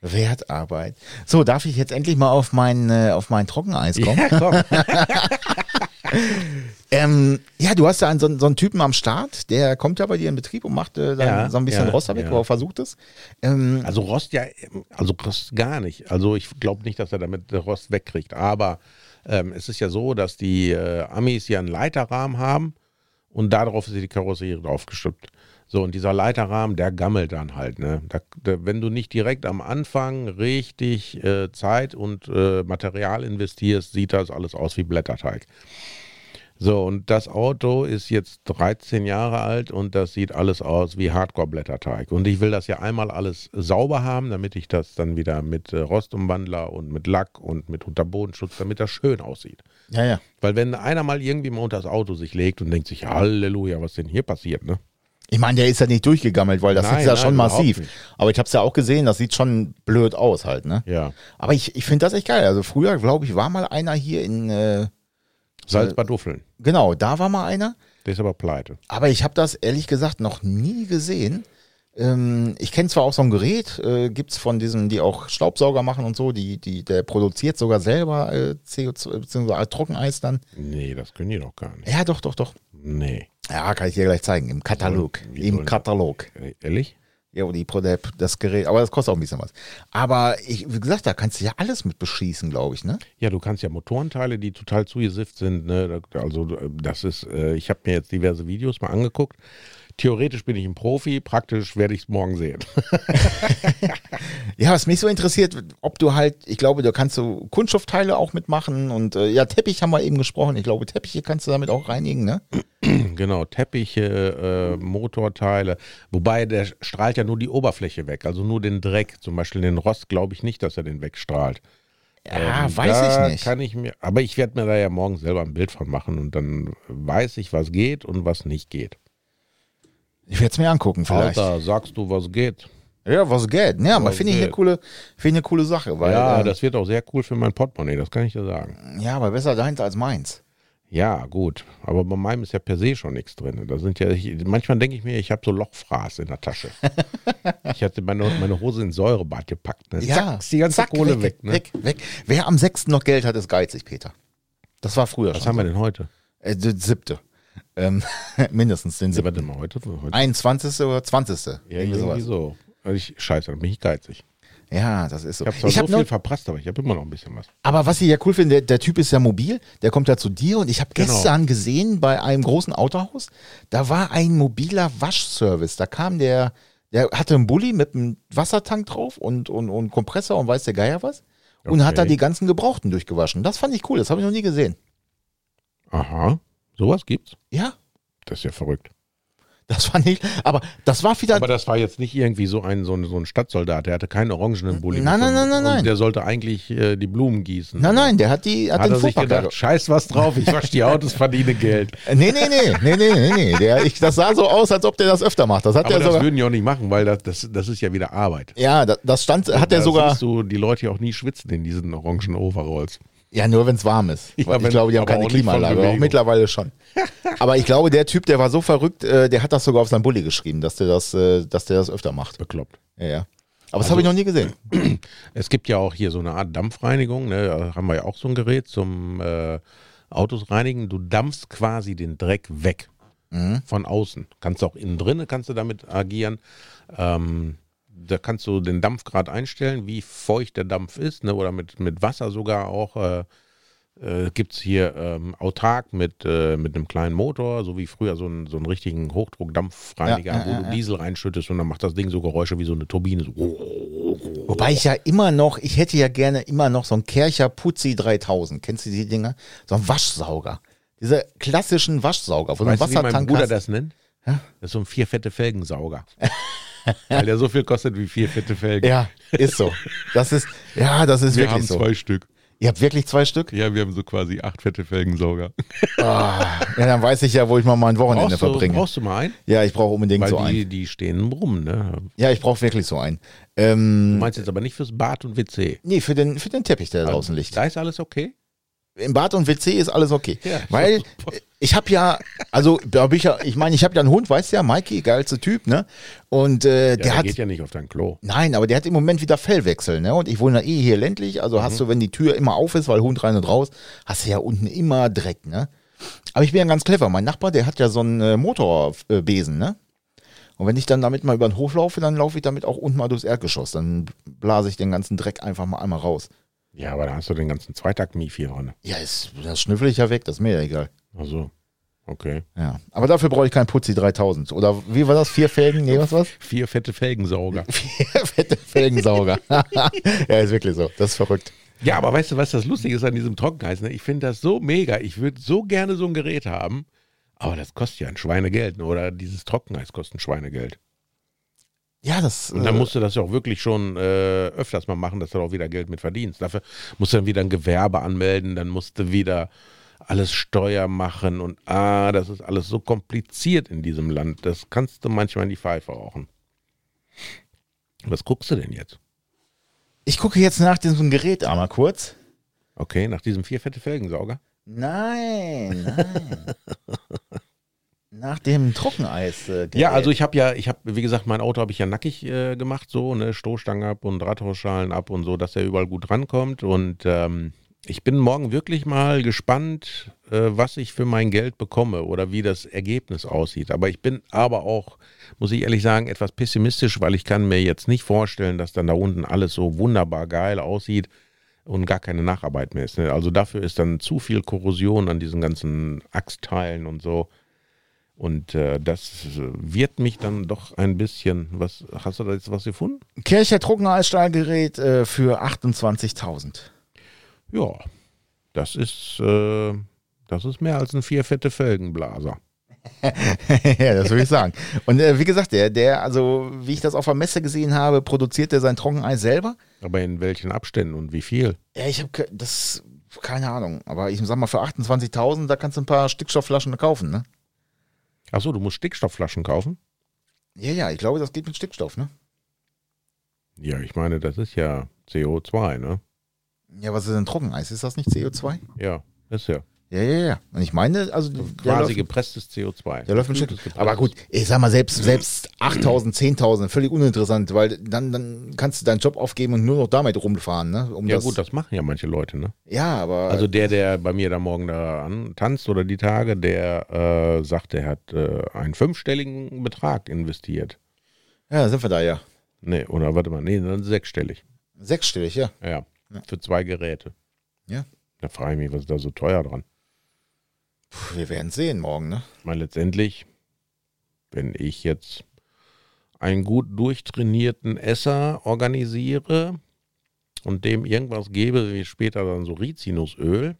Wertarbeit. So, darf ich jetzt endlich mal auf mein, äh, auf mein Trockeneis kommen? Ja, komm. Ähm, ja, du hast ja einen, so, einen- so einen Typen am Start, der kommt ja bei dir in Betrieb und macht äh, dann Ja, so ein bisschen ja, Roster weg, ja. wo er versucht es. Ähm, Also Rost ja, also Rost gar nicht. Also ich glaube nicht, dass er damit Rost wegkriegt. Aber ähm, es ist ja so, dass die äh, Amis ja einen Leiterrahmen haben und darauf ist die Karosserie draufgestülpt. So, und dieser Leiterrahmen, der gammelt dann halt. Ne? Da, da, wenn du nicht direkt am Anfang richtig äh, Zeit und äh, Material investierst, sieht das alles aus wie Blätterteig. So, und das Auto ist jetzt 13 Jahre alt und das sieht alles aus wie Hardcore-Blätterteig. Und ich will das ja einmal alles sauber haben, damit ich das dann wieder mit äh, Rostumwandler und mit Lack und mit Unterbodenschutz, damit das schön aussieht. ja, ja. Weil wenn einer mal irgendwie mal unter das Auto sich legt und denkt sich, Halleluja, was denn hier passiert, ne? Ich meine, der ist ja nicht durchgegammelt, weil das Nein, ist ja nein, schon massiv. Aber ich habe es ja auch gesehen, das sieht schon blöd aus halt, ne? Ja. Aber ich, ich finde das echt geil. Also früher, glaube ich, war mal einer hier in, äh, Salzbad Uffeln. genau, da war mal einer. Der ist aber pleite. Aber ich habe das ehrlich gesagt noch nie gesehen. Ähm, ich kenne zwar auch so ein Gerät, äh, gibt's von diesen, die auch Staubsauger machen und so, die, die, der produziert sogar selber äh, CO2, beziehungsweise Trockeneis dann. Nee, das können die doch gar nicht. Ja, doch, doch, doch. Nee. Ja, kann ich dir gleich zeigen, im Katalog. Wie Im Katalog. Äh, Ehrlich? Ja, die Pro- der- das Gerät, aber das kostet auch ein bisschen was. Aber ich, wie gesagt, da kannst du ja alles mit beschießen, glaube ich, ne? Ja, du kannst ja Motorenteile, die total zugesifft sind. Ne? Also äh, das ist, äh, ich habe mir jetzt diverse Videos mal angeguckt. Theoretisch bin ich ein Profi, praktisch werde ich es morgen sehen. Ja, was mich so interessiert, ob du halt, ich glaube, da kannst du Kunststoffteile auch mitmachen und äh, ja, Teppich haben wir eben gesprochen. Ich glaube, Teppiche kannst du damit auch reinigen, ne? genau, Teppiche, äh, Motorteile. Wobei der strahlt ja nur die Oberfläche weg, also nur den Dreck. Zum Beispiel den Rost glaube ich nicht, dass er den wegstrahlt. Ja, Ähm, weiß ich nicht. Kann ich mir, aber ich werde mir da ja morgen selber ein Bild von machen und dann weiß ich, was geht und was nicht geht. Ich werde es mir angucken vielleicht. Alter, sagst du, was geht? Ja, was geht. Ja, aber Was finde ich eine coole, finde ich eine coole Sache, weil ja, äh, das wird auch sehr cool für mein Portemonnaie, das kann ich dir sagen. ja, aber besser dahinter als meins. Ja, gut. Aber bei meinem ist ja per se schon nichts drin. Da sind ja, ich, manchmal denke ich mir, ich habe so Lochfraß in der Tasche. ich hatte meine, meine Hose in Säurebad gepackt. Ne? Zack, ist die ganze zack, Kohle weg. ne? weg, weg. Wer am 6. noch Geld hat, ist geizig, Peter. Das war früher Was schon. haben wir so. denn heute? Äh, siebte. Ähm, mindestens den Ja, siebten. warte mal, heute? heute 21. oder 20. ja, Irgendwie irgendwie sowas. so. Also ich, scheiße, dann bin ich geizig. Ja, das ist so. Ich habe zwar Ich so hab viel noch, verprasst, aber ich habe immer noch ein bisschen was. aber was ich ja cool finde, der, der Typ ist ja mobil, der kommt ja zu dir und ich habe Genau. gestern gesehen bei einem großen Autohaus, da war ein mobiler Waschservice. Da kam der, der hatte einen Bulli mit einem Wassertank drauf und, und, und Kompressor und weiß der Geier was. Und hat da Okay. die ganzen Gebrauchten durchgewaschen. Das fand ich cool, das habe ich noch nie gesehen. Aha, sowas gibt's? Ja, Das ist ja verrückt. das fand ich, aber das war wieder, Aber das war jetzt nicht irgendwie so ein, so ein, so ein Stadtsoldat, der hatte keinen orangenen Bulli. Nein, nein, nein, nein, nein. Der sollte eigentlich äh, die Blumen gießen. nein, nein, der hat die, hat, Hat den er sich Fuhrpark gedacht, scheiß was drauf, ich wasche die Autos, verdiene Geld. Äh, Nee, nee, nee, nee, nee, nee, nee. Der, ich, das sah so aus, als ob der das öfter macht. Das hat Aber der das sogar. würden die auch nicht machen, weil das, das, das ist ja wieder Arbeit. Ja, das, das stand, hat er sogar. siehst du die Leute ja auch nie schwitzen in diesen orangen Overalls. Ja, nur wenn es warm ist. Ja, ich glaube, die haben keine auch Klimaanlage. Auch mittlerweile schon. Aber ich glaube, der Typ, der war so verrückt, äh, der hat das sogar auf seinen Bulli geschrieben, dass der das, äh, dass der das öfter macht. Bekloppt. Ja, ja. Aber das Also habe ich noch nie gesehen. Es gibt ja auch hier so eine Art Dampfreinigung, ne? da haben wir ja auch so ein Gerät zum äh, Autos reinigen. Du dampfst quasi den Dreck weg Mhm. von außen. Kannst auch innen drinne kannst du damit agieren. Ähm, da kannst du den Dampfgrad einstellen, wie feucht der Dampf ist, ne? oder mit, mit Wasser sogar auch. Äh, äh, gibt es hier ähm, autark mit, äh, mit einem kleinen Motor, so wie früher so, ein, so einen richtigen Hochdruckdampfreiniger, Ja, ja, wo ja, du ja. Diesel reinschüttest und dann macht das Ding so Geräusche wie so eine Turbine. So. Wobei ich ja immer noch, ich hätte ja gerne immer noch so einen Kercher Putzi 3000. Kennst du die Dinger? So einen Waschsauger. Diese klassischen Waschsauger, ein Weißt du, wie mein Bruder hast. das nennt? Das ist so ein vier fette Felgensauger. Weil der so viel kostet wie vier fette Felgen. Ja, ist so. Das ist, ja, das ist wir wirklich haben so. zwei Stück. Ihr habt wirklich zwei Stück? Ja, wir haben so quasi acht fette Felgensauger. Ah, ja, dann weiß ich ja, wo ich mal mein Wochenende Brauchst du, verbringe. brauchst du mal einen? ja, ich brauche unbedingt Weil so die, einen. die stehen rum, ne? Ja, ich brauche wirklich so einen. Du Ähm, meinst jetzt aber nicht fürs Bad und WC. nee, für den, für den Teppich, der da draußen liegt. Da ist alles okay? Im Bad und WC ist alles okay. Ja, Weil ich habe ja, also da hab ich ja, ich meine, ich habe ja einen Hund, weißt du ja, Mikey, geilste Typ, ne? Und äh, Ja, der der hat geht ja nicht auf dein Klo. Nein, aber der hat im Moment wieder Fellwechsel, ne? Und ich wohne ja eh hier ländlich, also hast du, wenn die Tür immer auf ist, weil Hund rein und raus, hast du ja unten immer Dreck, ne? Aber ich bin ja ganz clever. Mein Nachbar, der hat ja so einen äh, Motorbesen, ne? Und wenn ich dann damit mal über den Hof laufe, dann laufe ich damit auch unten mal durchs Erdgeschoss. Dann blase ich den ganzen Dreck einfach mal einmal raus. Ja, aber da hast du den ganzen Zweitakt-Mief hier drin. Ja, ist, das schnüffel ich ja weg, das ist mir ja egal. Also, okay. Ja. Aber dafür brauche ich keinen Putzi 3000. Oder wie war das? Vier Felgen? Nee, was war's? Vier fette Felgensauger. Vier fette Felgensauger. ja, ist wirklich so. Das ist verrückt. ja, aber weißt du, was das Lustige ist an diesem Trockeneis? Ne? Ich finde das so mega. Ich würde so gerne so ein Gerät haben. Aber das kostet ja ein Schweinegeld. Ne? Oder dieses Trockeneis kostet ein Schweinegeld. Ja, das. Und dann äh, musst du das ja auch wirklich schon äh, öfters mal machen, dass du da auch wieder Geld mit verdienst. Dafür musst du dann wieder ein Gewerbe anmelden, dann musst du wieder alles Steuer machen und ah, das ist alles so kompliziert in diesem Land. Das kannst du manchmal in die Pfeife rauchen. Was guckst du denn jetzt? Ich gucke jetzt nach diesem Gerät einmal kurz. Okay, nach diesem vier fette Felgensauger? Nein, nein. nach dem Trockeneis. Äh. Ja, also ich habe ja, ich habe, wie gesagt, mein Auto habe ich ja nackig äh, gemacht, so, ne, Stoßstangen ab und Drahthausschalen ab und so, dass er überall gut rankommt. Und ähm, ich bin morgen wirklich mal gespannt, äh, was ich für mein Geld bekomme oder wie das Ergebnis aussieht. Aber ich bin aber auch, muss ich ehrlich sagen, etwas pessimistisch, weil ich kann mir jetzt nicht vorstellen, dass dann da unten alles so wunderbar geil aussieht und gar keine Nacharbeit mehr ist. Ne? Also dafür ist dann zu viel Korrosion an diesen ganzen Achsteilen und so. Und äh, das wird mich dann doch ein bisschen. Was hast du da jetzt was gefunden? Kircher Trockeneisstahlgerät äh, für 28.000. Ja, das ist äh, das ist mehr als ein vier fette Felgenblaser. ja, das würde ich sagen. Und äh, wie gesagt, der, der, also wie ich das auf der Messe gesehen habe, produziert er sein Trockeneis selber. Aber in welchen Abständen und wie viel? Ja, ich habe das, keine Ahnung, aber ich sag mal, für 28.000, da kannst du ein paar Stickstoffflaschen kaufen, ne? Achso, du musst Stickstoffflaschen kaufen? Ja, ja, ich glaube, das geht mit Stickstoff, ne? Ja, ich meine, das ist ja CO2, ne? Ja, was ist denn Trockeneis? Ist das nicht CO2? Ja, ist ja. Ja, ja, ja. Und ich meine, also der Quasi läuft, gepresstes CO2. der läuft mit gepresstes. Aber gut, ich sag mal, selbst, selbst 8.000, 10.000, völlig uninteressant, weil dann, dann kannst du deinen Job aufgeben und nur noch damit rumfahren, ne? Um Ja, das, gut, das machen ja manche Leute, ne? ja, aber. Also der, der bei mir da morgen da an, tanzt oder die Tage, der äh, sagt, er hat äh, einen fünfstelligen Betrag investiert. ja, sind wir da ja. Nee, oder warte mal, nee, dann sechsstellig. Sechsstellig, ja. Ja, für zwei Geräte. Ja. Da frage ich mich, was ist da so teuer dran? Puh, wir werden sehen morgen, ne? Meine, letztendlich, wenn ich jetzt einen gut durchtrainierten Esser organisiere und dem irgendwas gebe, wie später dann so Rizinusöl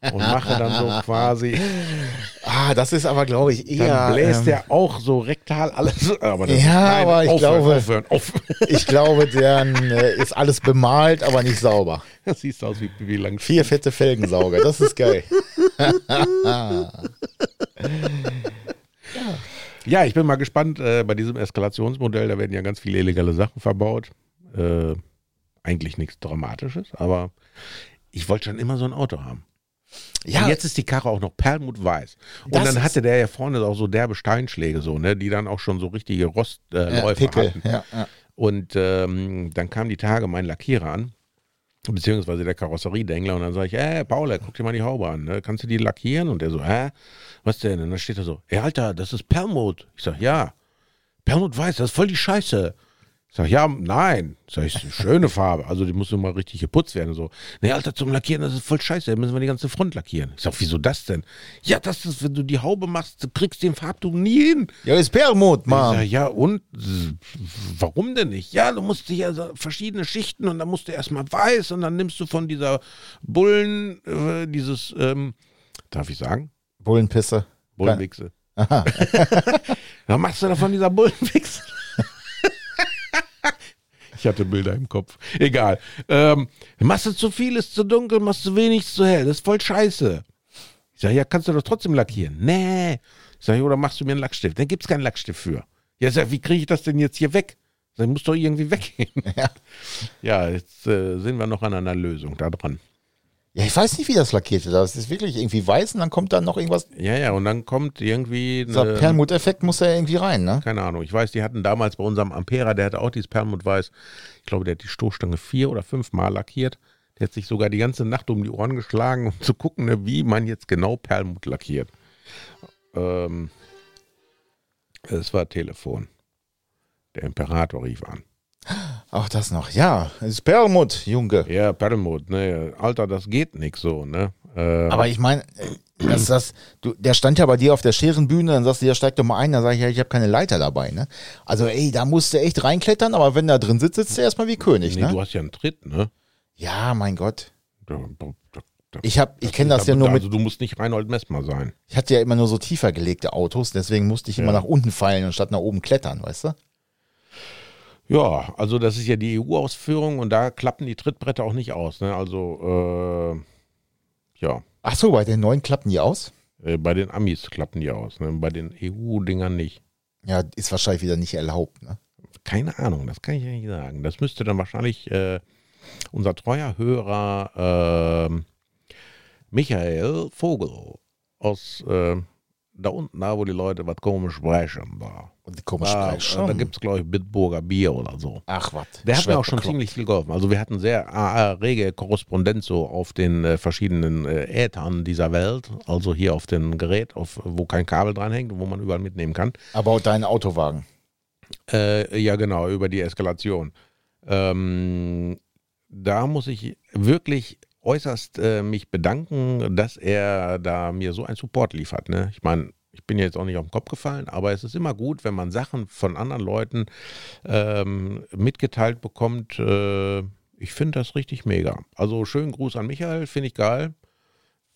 und mache dann so quasi, Ah, das ist aber, glaube ich, eher. dann bläst ähm, der auch so rektal alles. Aber das Ja, aber ich aufhören, glaube- Aufhören, auf. Ich glaube, dann äh, ist alles bemalt, aber nicht sauber. Das sieht aus wie, wie lang. Vier fette Felgensauger, das ist geil. Ja, ich bin mal gespannt äh, bei diesem Eskalationsmodell. Da werden ja ganz viele illegale Sachen verbaut. Äh, eigentlich nichts Dramatisches, aber ich wollte schon immer so ein Auto haben. Ja, Und jetzt ist die Karre auch noch perlmutweiß. Und Das dann hatte der ja vorne auch so derbe Steinschläge, so, ne, die dann auch schon so richtige Rostläufe äh, hatten. Ja, ja. Und ähm, dann kam die Tage mein Lackierer an, beziehungsweise der Karosseriedengler, und dann sage ich, äh, Paul, guck dir mal die Haube an, ne? kannst du die lackieren? Und der so, hä? Was denn? Und dann steht er so, ey, Alter, das ist Perlmut. Ich sag, ja, Perlmut weiß, das ist voll die Scheiße. Ich sag, ja, nein. Sag ich, schöne Farbe. Also die muss nur mal richtig geputzt werden. So, nee, Alter, zum Lackieren, das ist voll scheiße. Da müssen wir die ganze Front lackieren. Ich sag, wieso das denn? Ja, das ist, wenn du die Haube machst, du kriegst den Farbton nie hin. Ja, ist Perlmut, Ich Mann. sag, ja, und warum denn nicht? Ja, du musst ja so verschiedene Schichten und dann musst du erstmal weiß und dann nimmst du von dieser Bullen, äh, dieses, ähm, darf ich sagen? Bullenpisse. Bullenwichse. dann machst du da von dieser Bullenwichse. Ich hatte Bilder im Kopf. Egal. Ähm, machst du zu viel, ist zu dunkel, machst du wenig, ist zu hell. Das ist voll scheiße. Ich sage, ja, kannst du doch trotzdem lackieren. Nee. Ich sage, oder machst du mir einen Lackstift? Dann gibt es keinen Lackstift für. Ja, sag, wie kriege ich das denn jetzt hier weg? Dann muss doch irgendwie weggehen. Ja. Ja, jetzt äh, sind wir noch an einer Lösung da dran. Ja, ich weiß nicht, wie das lackiert wird. Das ist wirklich irgendwie weiß und dann kommt dann noch irgendwas. Ja, ja, und dann kommt irgendwie. Dieser Perlmut-Effekt muss da irgendwie rein, ne? Keine Ahnung. Ich weiß, die hatten damals bei unserem Ampera, der hatte auch dieses Perlmutt-Weiß. Ich glaube, der hat die Stoßstange vier oder fünf Mal lackiert. Der hat sich sogar die ganze Nacht um die Ohren geschlagen, um zu gucken, ne, wie man jetzt genau Perlmutt lackiert. Ähm, es war Telefon. Der Imperator rief an. Ach, das noch. Ja, es ist Perlmut, Junge. Ja, Perlmutt, ne, Alter, das geht nix so, ne? Äh, Aber ich meine, das, das, du, der stand ja bei dir auf der Scherenbühne, dann sagst du, ja, steig doch mal ein, dann sag ich, ja, ich habe keine Leiter dabei, ne? Also, ey, da musst du echt reinklettern, aber wenn du da drin sitzt, sitzt du erstmal wie König, nee, du ne? hast ja einen Tritt, ne? Ja, mein Gott. Da- da- da- Ich hab, ich kenne das ja nur mit, Also du musst nicht Reinhold Messmer sein. ich hatte ja immer nur so tiefer gelegte Autos, deswegen musste ich immer Ja. nach unten fallen und statt nach oben klettern, weißt du? Ja, also das ist ja die EU-Ausführung und da klappen die Trittbretter auch nicht aus. Ne? Also, äh, ja, Ach so, bei den neuen klappen die aus? äh, bei den Amis klappen die aus, ne? bei den EU-Dingern nicht. Ja, ist wahrscheinlich wieder nicht erlaubt, ne? Keine Ahnung, das kann ich ja nicht sagen. Das müsste dann wahrscheinlich äh, unser treuer Hörer ähm, Michael Vogel aus äh, da unten, da wo die Leute was komisch sprechen, da. Und die komisch Da, äh, schon. da gibt es, glaube ich, Bitburger Bier oder so. Ach, was. Der hat mir auch schon ziemlich viel geholfen. Also wir hatten sehr äh, rege Korrespondenz so auf den äh, verschiedenen äh, Äthern dieser Welt. Also hier auf dem Gerät, auf, wo kein Kabel dranhängt und wo man überall mitnehmen kann. Aber deinen Autowagen. Äh, ja, genau, über die Eskalation. Ähm, da muss ich wirklich äußerst äh, mich bedanken, dass er da mir so einen Support liefert. Ne? Ich meine, ich bin jetzt auch nicht auf den Kopf gefallen, aber es ist immer gut, wenn man Sachen von anderen Leuten ähm, mitgeteilt bekommt. Äh, ich finde das richtig mega. Also schönen Gruß an Michael, finde ich geil.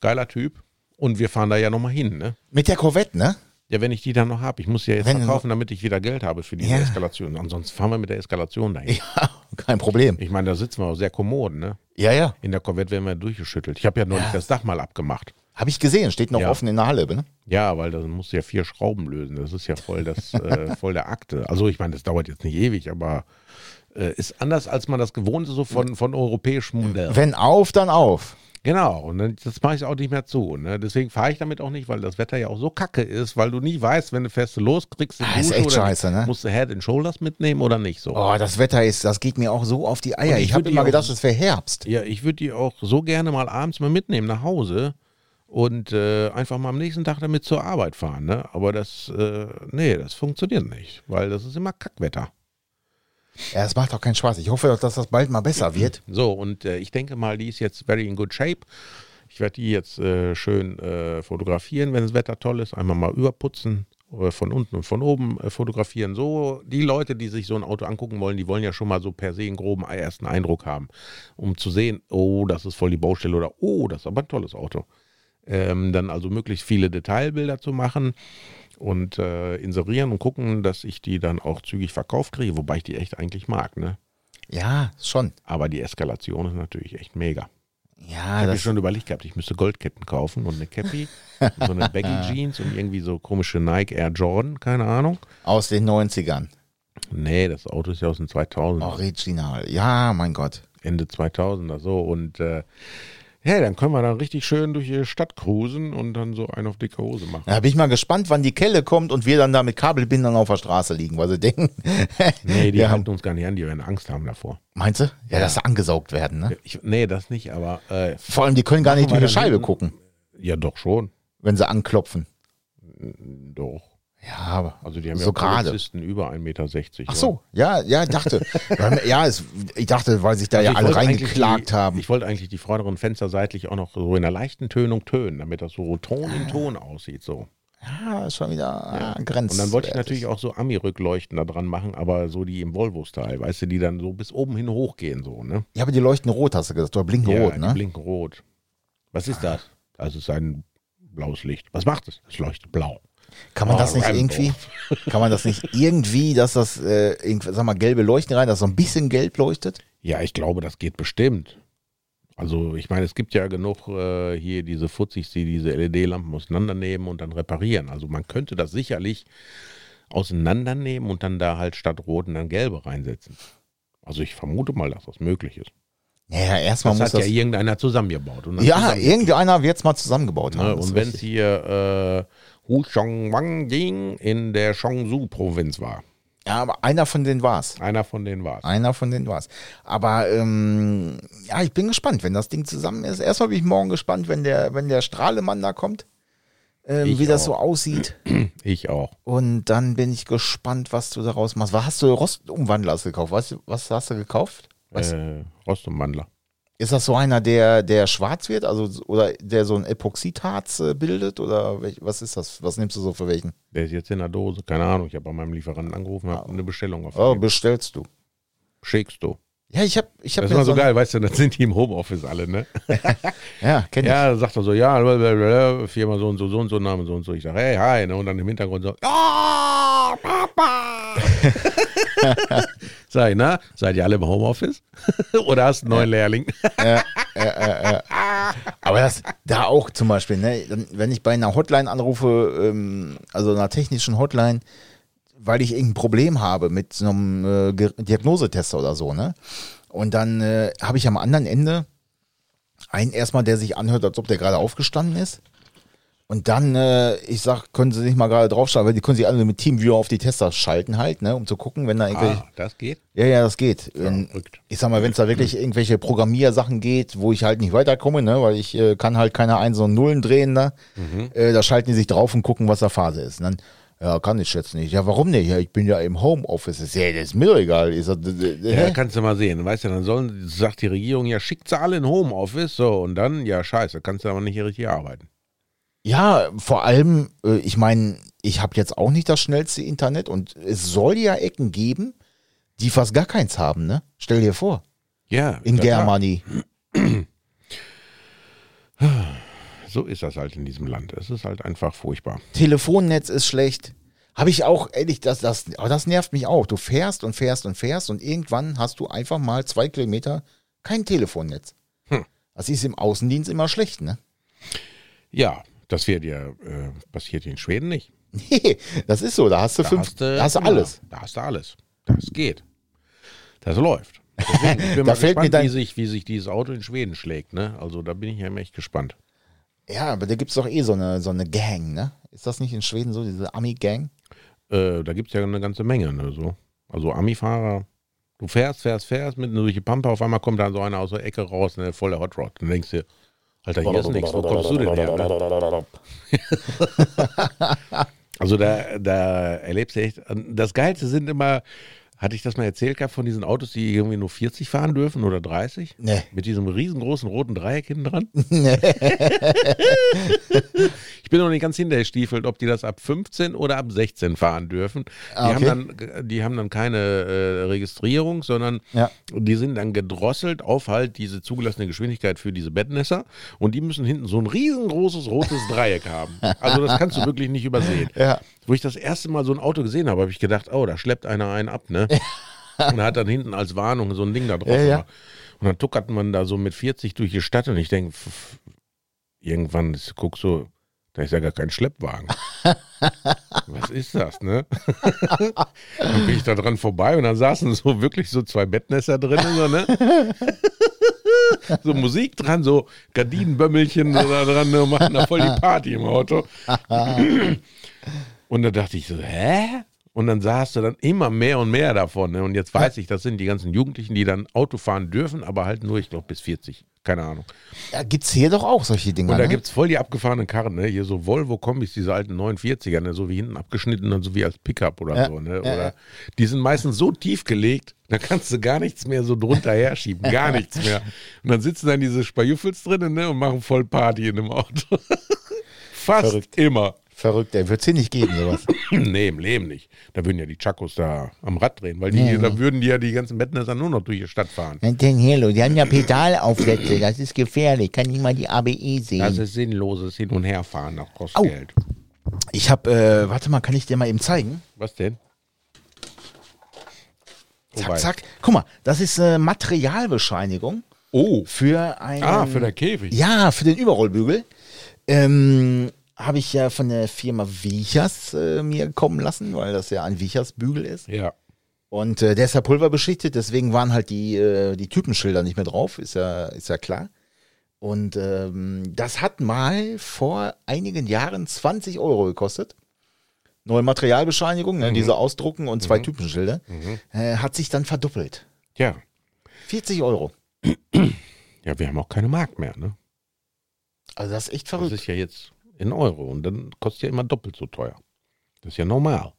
Geiler Typ. Und wir fahren da ja nochmal hin, ne? Mit der Corvette, ne? Ja, wenn ich die dann noch habe. Ich muss ja jetzt Wenn- verkaufen, damit ich wieder Geld habe für diese Ja. Eskalation. Ansonsten fahren wir mit der Eskalation dahin. Ja, kein Problem. Ich meine, da sitzen wir auch sehr kommod, ne? Ja, ja. In der Corvette werden wir durchgeschüttelt. Ich habe ja neulich Ja. das Dach mal abgemacht. Habe ich gesehen, steht noch Ja. offen in der Halle, ne? Ja, weil da musst du ja vier Schrauben lösen. Das ist ja voll, das, äh, voll der Akte. Also ich meine, das dauert jetzt nicht ewig, aber äh, ist anders, als man das gewohnt ist, so von, von europäischem Modell. Wenn auf, dann auf. Genau, und dann, das mache ich auch nicht mehr zu. Ne? Deswegen fahre ich damit auch nicht, weil das Wetter ja auch so kacke ist, weil du nie weißt, wenn du fährst du los, kriegst du Ah, ist echt oder scheiße, ne? musst du Head and Shoulders mitnehmen oder nicht so. Oh, das Wetter ist, das geht mir auch so auf die Eier. Und ich Ich habe immer gedacht, es wäre Herbst. Ja, ich würde die auch so gerne mal abends mal mitnehmen nach Hause und äh, einfach mal am nächsten Tag damit zur Arbeit fahren. Ne? Aber das, äh, nee, das funktioniert nicht, weil das ist immer Kackwetter. Ja, es macht auch keinen Spaß. Ich hoffe, dass das bald mal besser wird. So, und äh, ich denke mal, die ist jetzt very in good shape. Ich werde die jetzt äh, schön äh, fotografieren, wenn das Wetter toll ist. Einmal mal überputzen, äh, von unten und von oben äh, fotografieren. So, die Leute, die sich so ein Auto angucken wollen, die wollen ja schon mal so per se einen groben ersten Eindruck haben, um zu sehen, oh, das ist voll die Baustelle oder oh, das ist aber ein tolles Auto. Ähm, dann also möglichst viele Detailbilder zu machen und äh, inserieren und gucken, dass ich die dann auch zügig verkauft kriege, wobei ich die echt eigentlich mag, ne? Ja, schon. Aber die Eskalation ist natürlich echt mega. Ja, Ich habe schon überlegt gehabt, ich müsste Goldketten kaufen und eine Cappy, und so eine Baggy Jeans und irgendwie so komische Nike Air Jordan, keine Ahnung. aus den 90ern. Nee, das Auto ist ja aus den 2000 Original. Ja, mein Gott. Ende 2000er so und äh, ja, dann können wir dann richtig schön durch die Stadt cruisen und dann so einen auf dicke Hose machen. Da bin ich mal gespannt, wann die Kelle kommt und wir dann da mit Kabelbindern auf der Straße liegen, weil sie denken. Nee, die ja, halten uns gar nicht an, die werden Angst haben davor. Meinst du? Ja, dass sie angesaugt werden, ne? Ich, nee, das nicht, aber äh, Vor allem, die können gar nicht durch wir die Scheibe hinten- gucken, ja doch schon. wenn sie anklopfen. Doch. Ja, aber Also die haben so ja gerade. Polizisten über 1,60 Meter. Ach so, ja, ja, ich dachte. ja, es, ich dachte, weil sich da ja Also ich alle reingeklagt die, haben. Ich wollte eigentlich die vorderen Fenster seitlich auch noch so in einer leichten Tönung tönen, damit das so Ton in Ton aussieht. So. Ja, ist schon wieder ja. Grenz. Und dann wollte ich natürlich auch so Ami-Rückleuchten da dran machen, aber so die im Volvo-Style, weißt du, die dann so bis oben hin hochgehen, so, ne? Ja, aber die leuchten rot, hast du gesagt. Oder blinken rot, die ne? blinken rot. Was ist das? Also es ist ein blaues Licht. Was macht es? Es leuchtet blau. Kann man Oh, das nicht Rambo. irgendwie, kann man das nicht irgendwie, dass das, äh, sag mal, gelbe Leuchten rein, dass so ein bisschen gelb leuchtet? Ja, ich glaube, das geht bestimmt. Also ich meine, es gibt ja genug äh, hier diese Futzis, die diese LED-Lampen auseinandernehmen und dann reparieren. Also man könnte das sicherlich auseinandernehmen und dann da halt statt roten dann gelbe reinsetzen. Also ich vermute mal, dass das möglich ist. Naja, erstmal Das muss hat das. ja irgendeiner zusammengebaut. Ja, irgendeiner wird es mal zusammengebaut haben. Ne? das ist Und wenn es hier äh, Hu Chong Wang Ding in der Chongsu-Provinz war. ja, aber einer von denen war's. Einer von denen war es. Einer von denen war's. Aber ähm, ja, ich bin gespannt, wenn das Ding zusammen ist. Erstmal bin ich morgen gespannt, wenn der, wenn der Strahlemann da kommt, ähm, wie das auch. so aussieht. Ich auch. Und dann bin ich gespannt, was du daraus machst. Was hast du Rostumwandler gekauft? Was, was hast du gekauft? Was? Äh, Rost und Mandler. Ist das so einer, der, der schwarz wird? Also, oder der so ein Epoxidharz äh, bildet? Oder welch, was ist das? Was nimmst du so für welchen? Der ist jetzt in der Dose. Keine Ahnung. Ich habe bei meinem Lieferanten angerufen, habe eine Bestellung Oh, aufgegeben. bestellst du. Schickst du. Ja, ich hab, ich hab Das ist immer so geil, weißt du, dann sind die im Homeoffice alle, ne? Ja, kenn ich. Ja, sagt er so, ja, blablabla, Firma so und so, so und so, Name so und so. Ich sage, hey, hi, ne? Und dann im Hintergrund so, ja, Papa. Sag ich, na, seid ihr alle im Homeoffice? Oder hast du einen neuen Lehrling? Aber das, da auch zum Beispiel, ne, wenn ich bei einer Hotline anrufe, ähm, also einer technischen Hotline, weil ich irgendein Problem habe mit so einem äh, Diagnosetester oder so, ne? Und dann äh, habe ich am anderen Ende einen erstmal, der sich anhört, als ob der gerade aufgestanden ist. Und dann, äh, ich sag, können Sie nicht mal gerade draufschauen, weil die können sich alle mit Teamviewer auf die Tester schalten halt, ne, um zu gucken, wenn da irgendwelche. Ah, das geht? Ja, ja, das geht. Verrückt. ich sag mal, wenn es da wirklich irgendwelche Programmiersachen geht, wo ich halt nicht weiterkomme, ne, weil ich äh, kann halt keine Einsen und Nullen drehen, da, äh, da schalten die sich drauf und gucken, was da Phase ist. Und dann, ja, kann ich jetzt nicht. Ja, warum nicht? Ja, ich bin ja im Homeoffice. Ja, das ist mir doch egal. Ich sag, d- d- d- Ja, kannst du mal sehen. Weißt du, dann sollen, sagt die Regierung, ja, schickt sie alle in Homeoffice, so, und dann, ja, scheiße, kannst du aber nicht hier richtig arbeiten. Ja, vor allem, äh, ich meine, ich habe jetzt auch nicht das schnellste Internet und es soll ja Ecken geben, die fast gar keins haben, ne? Stell dir vor. Ja. In. Germany. So ist das halt in diesem Land. Es ist halt einfach furchtbar. Telefonnetz ist schlecht. Habe ich auch, ehrlich, das, das, aber das nervt mich auch. Du fährst und fährst und fährst und irgendwann hast du einfach mal zwei Kilometer kein Telefonnetz. Hm. Das ist im Außendienst immer schlecht, ne? Ja, das wird ja, äh, passiert in Schweden nicht. Nee, das ist so. Da hast du Da fünf, da hast du alles. Da hast du alles. Das geht. Das läuft. Deswegen, ich bin Da mal fällt mir gespannt, dein- wie, sich, wie sich dieses Auto in Schweden schlägt. Ne? Also da bin ich ja echt gespannt. Ja, aber da gibt's doch eh so eine, so eine Gang, ne? Ist das nicht in Schweden so, diese Ami-Gang? Äh, da gibt es ja eine ganze Menge. Ne? So. Also Ami-Fahrer. Du fährst, fährst, fährst mit durch die Pampa, auf einmal kommt dann so einer aus der Ecke raus, ne, voller Hot Rod. Dann denkst du, Alter, hier ist nichts, wo kommst du denn her? Ne? Also da, da erlebst du echt, das Geilste sind immer, hatte ich das mal erzählt gehabt, von diesen Autos, die irgendwie nur 40 fahren dürfen oder 30? Nee. Mit diesem riesengroßen roten Dreieck hinten dran? ich bin noch nicht ganz hintergestiefelt, ob die das ab 15 oder ab 16 fahren dürfen. Die, Ah, okay. haben, dann, die haben dann keine äh, Registrierung, sondern Ja. die sind dann gedrosselt auf halt diese zugelassene Geschwindigkeit für diese Bettnässer und die müssen hinten so ein riesengroßes rotes Dreieck haben. Also das kannst du wirklich nicht übersehen. Ja. Wo ich das erste Mal so ein Auto gesehen habe, habe ich gedacht, oh, da schleppt einer einen ab, ne? Und hat dann hinten als Warnung so ein Ding da drauf. Ja, ja. Und dann tuckert man da so mit 40 durch die Stadt und ich denke, irgendwann ich guck so, da ist ja gar kein Schleppwagen. Was ist das, ne? dann bin ich da dran vorbei und dann saßen so wirklich so zwei Bettnässer drin, so, ne? so Musik dran, so Gardinenbömmelchen da dran ne, und machen da voll die Party im Auto. Und da dachte ich so, hä? Und dann sahst du dann immer mehr und mehr davon. Ne? Und jetzt weiß ich, das sind die ganzen Jugendlichen, die dann Auto fahren dürfen, aber halt nur, ich glaube, bis 40 Keine Ahnung. Ja, gibt's hier doch auch solche Dinger. Und da ne? gibt es voll die abgefahrenen Karren, ne? Hier so Volvo-Kombis, diese alten 49er, ne? so wie hinten abgeschnitten und so wie als Pickup oder Ja, so. Ne? Oder ja. die sind meistens so tief gelegt, da kannst du gar nichts mehr so drunter herschieben. Gar nichts mehr. Und dann sitzen dann diese Spajuffels drinnen ne? und machen voll Party in dem Auto. Fast Verrückt. immer. Verrückt, der wird's hier nicht geben, sowas. nee, im Leben nicht. Da würden ja die Chakos da am Rad drehen, weil die, da würden die ja die ganzen Bettnässer nur noch durch die Stadt fahren. Denn Hello, die haben ja Pedalaufsätze, das ist gefährlich, kann ich mal die ABE sehen. Das ist sinnloses Hin- und Herfahren, das kostet Au. Geld. Ich habe, äh, warte mal, kann ich dir mal eben zeigen? Was denn? Zack, Wobei- zack. Guck mal, das ist äh, Materialbescheinigung Oh, für ein. ah, für der Käfig. Ja, für den Überrollbügel. Ähm, habe ich ja von der Firma Vichas äh, mir kommen lassen, weil das ja ein Vichas-Bügel ist. Ja. Und äh, der ist ja pulverbeschichtet, deswegen waren halt die, äh, die Typenschilder nicht mehr drauf, ist ja, ist ja klar. Und ähm, das hat mal vor einigen Jahren 20 Euro gekostet. Neue Materialbescheinigung, ne, diese Ausdrucken und zwei Typenschilder. Äh, hat sich dann verdoppelt. Ja. 40 Euro. Ja, wir haben auch keine Mark mehr, ne? Also das ist echt Das verrückt. ist ja jetzt in Euro und dann kostet ja immer doppelt so teuer. Das ist ja normal.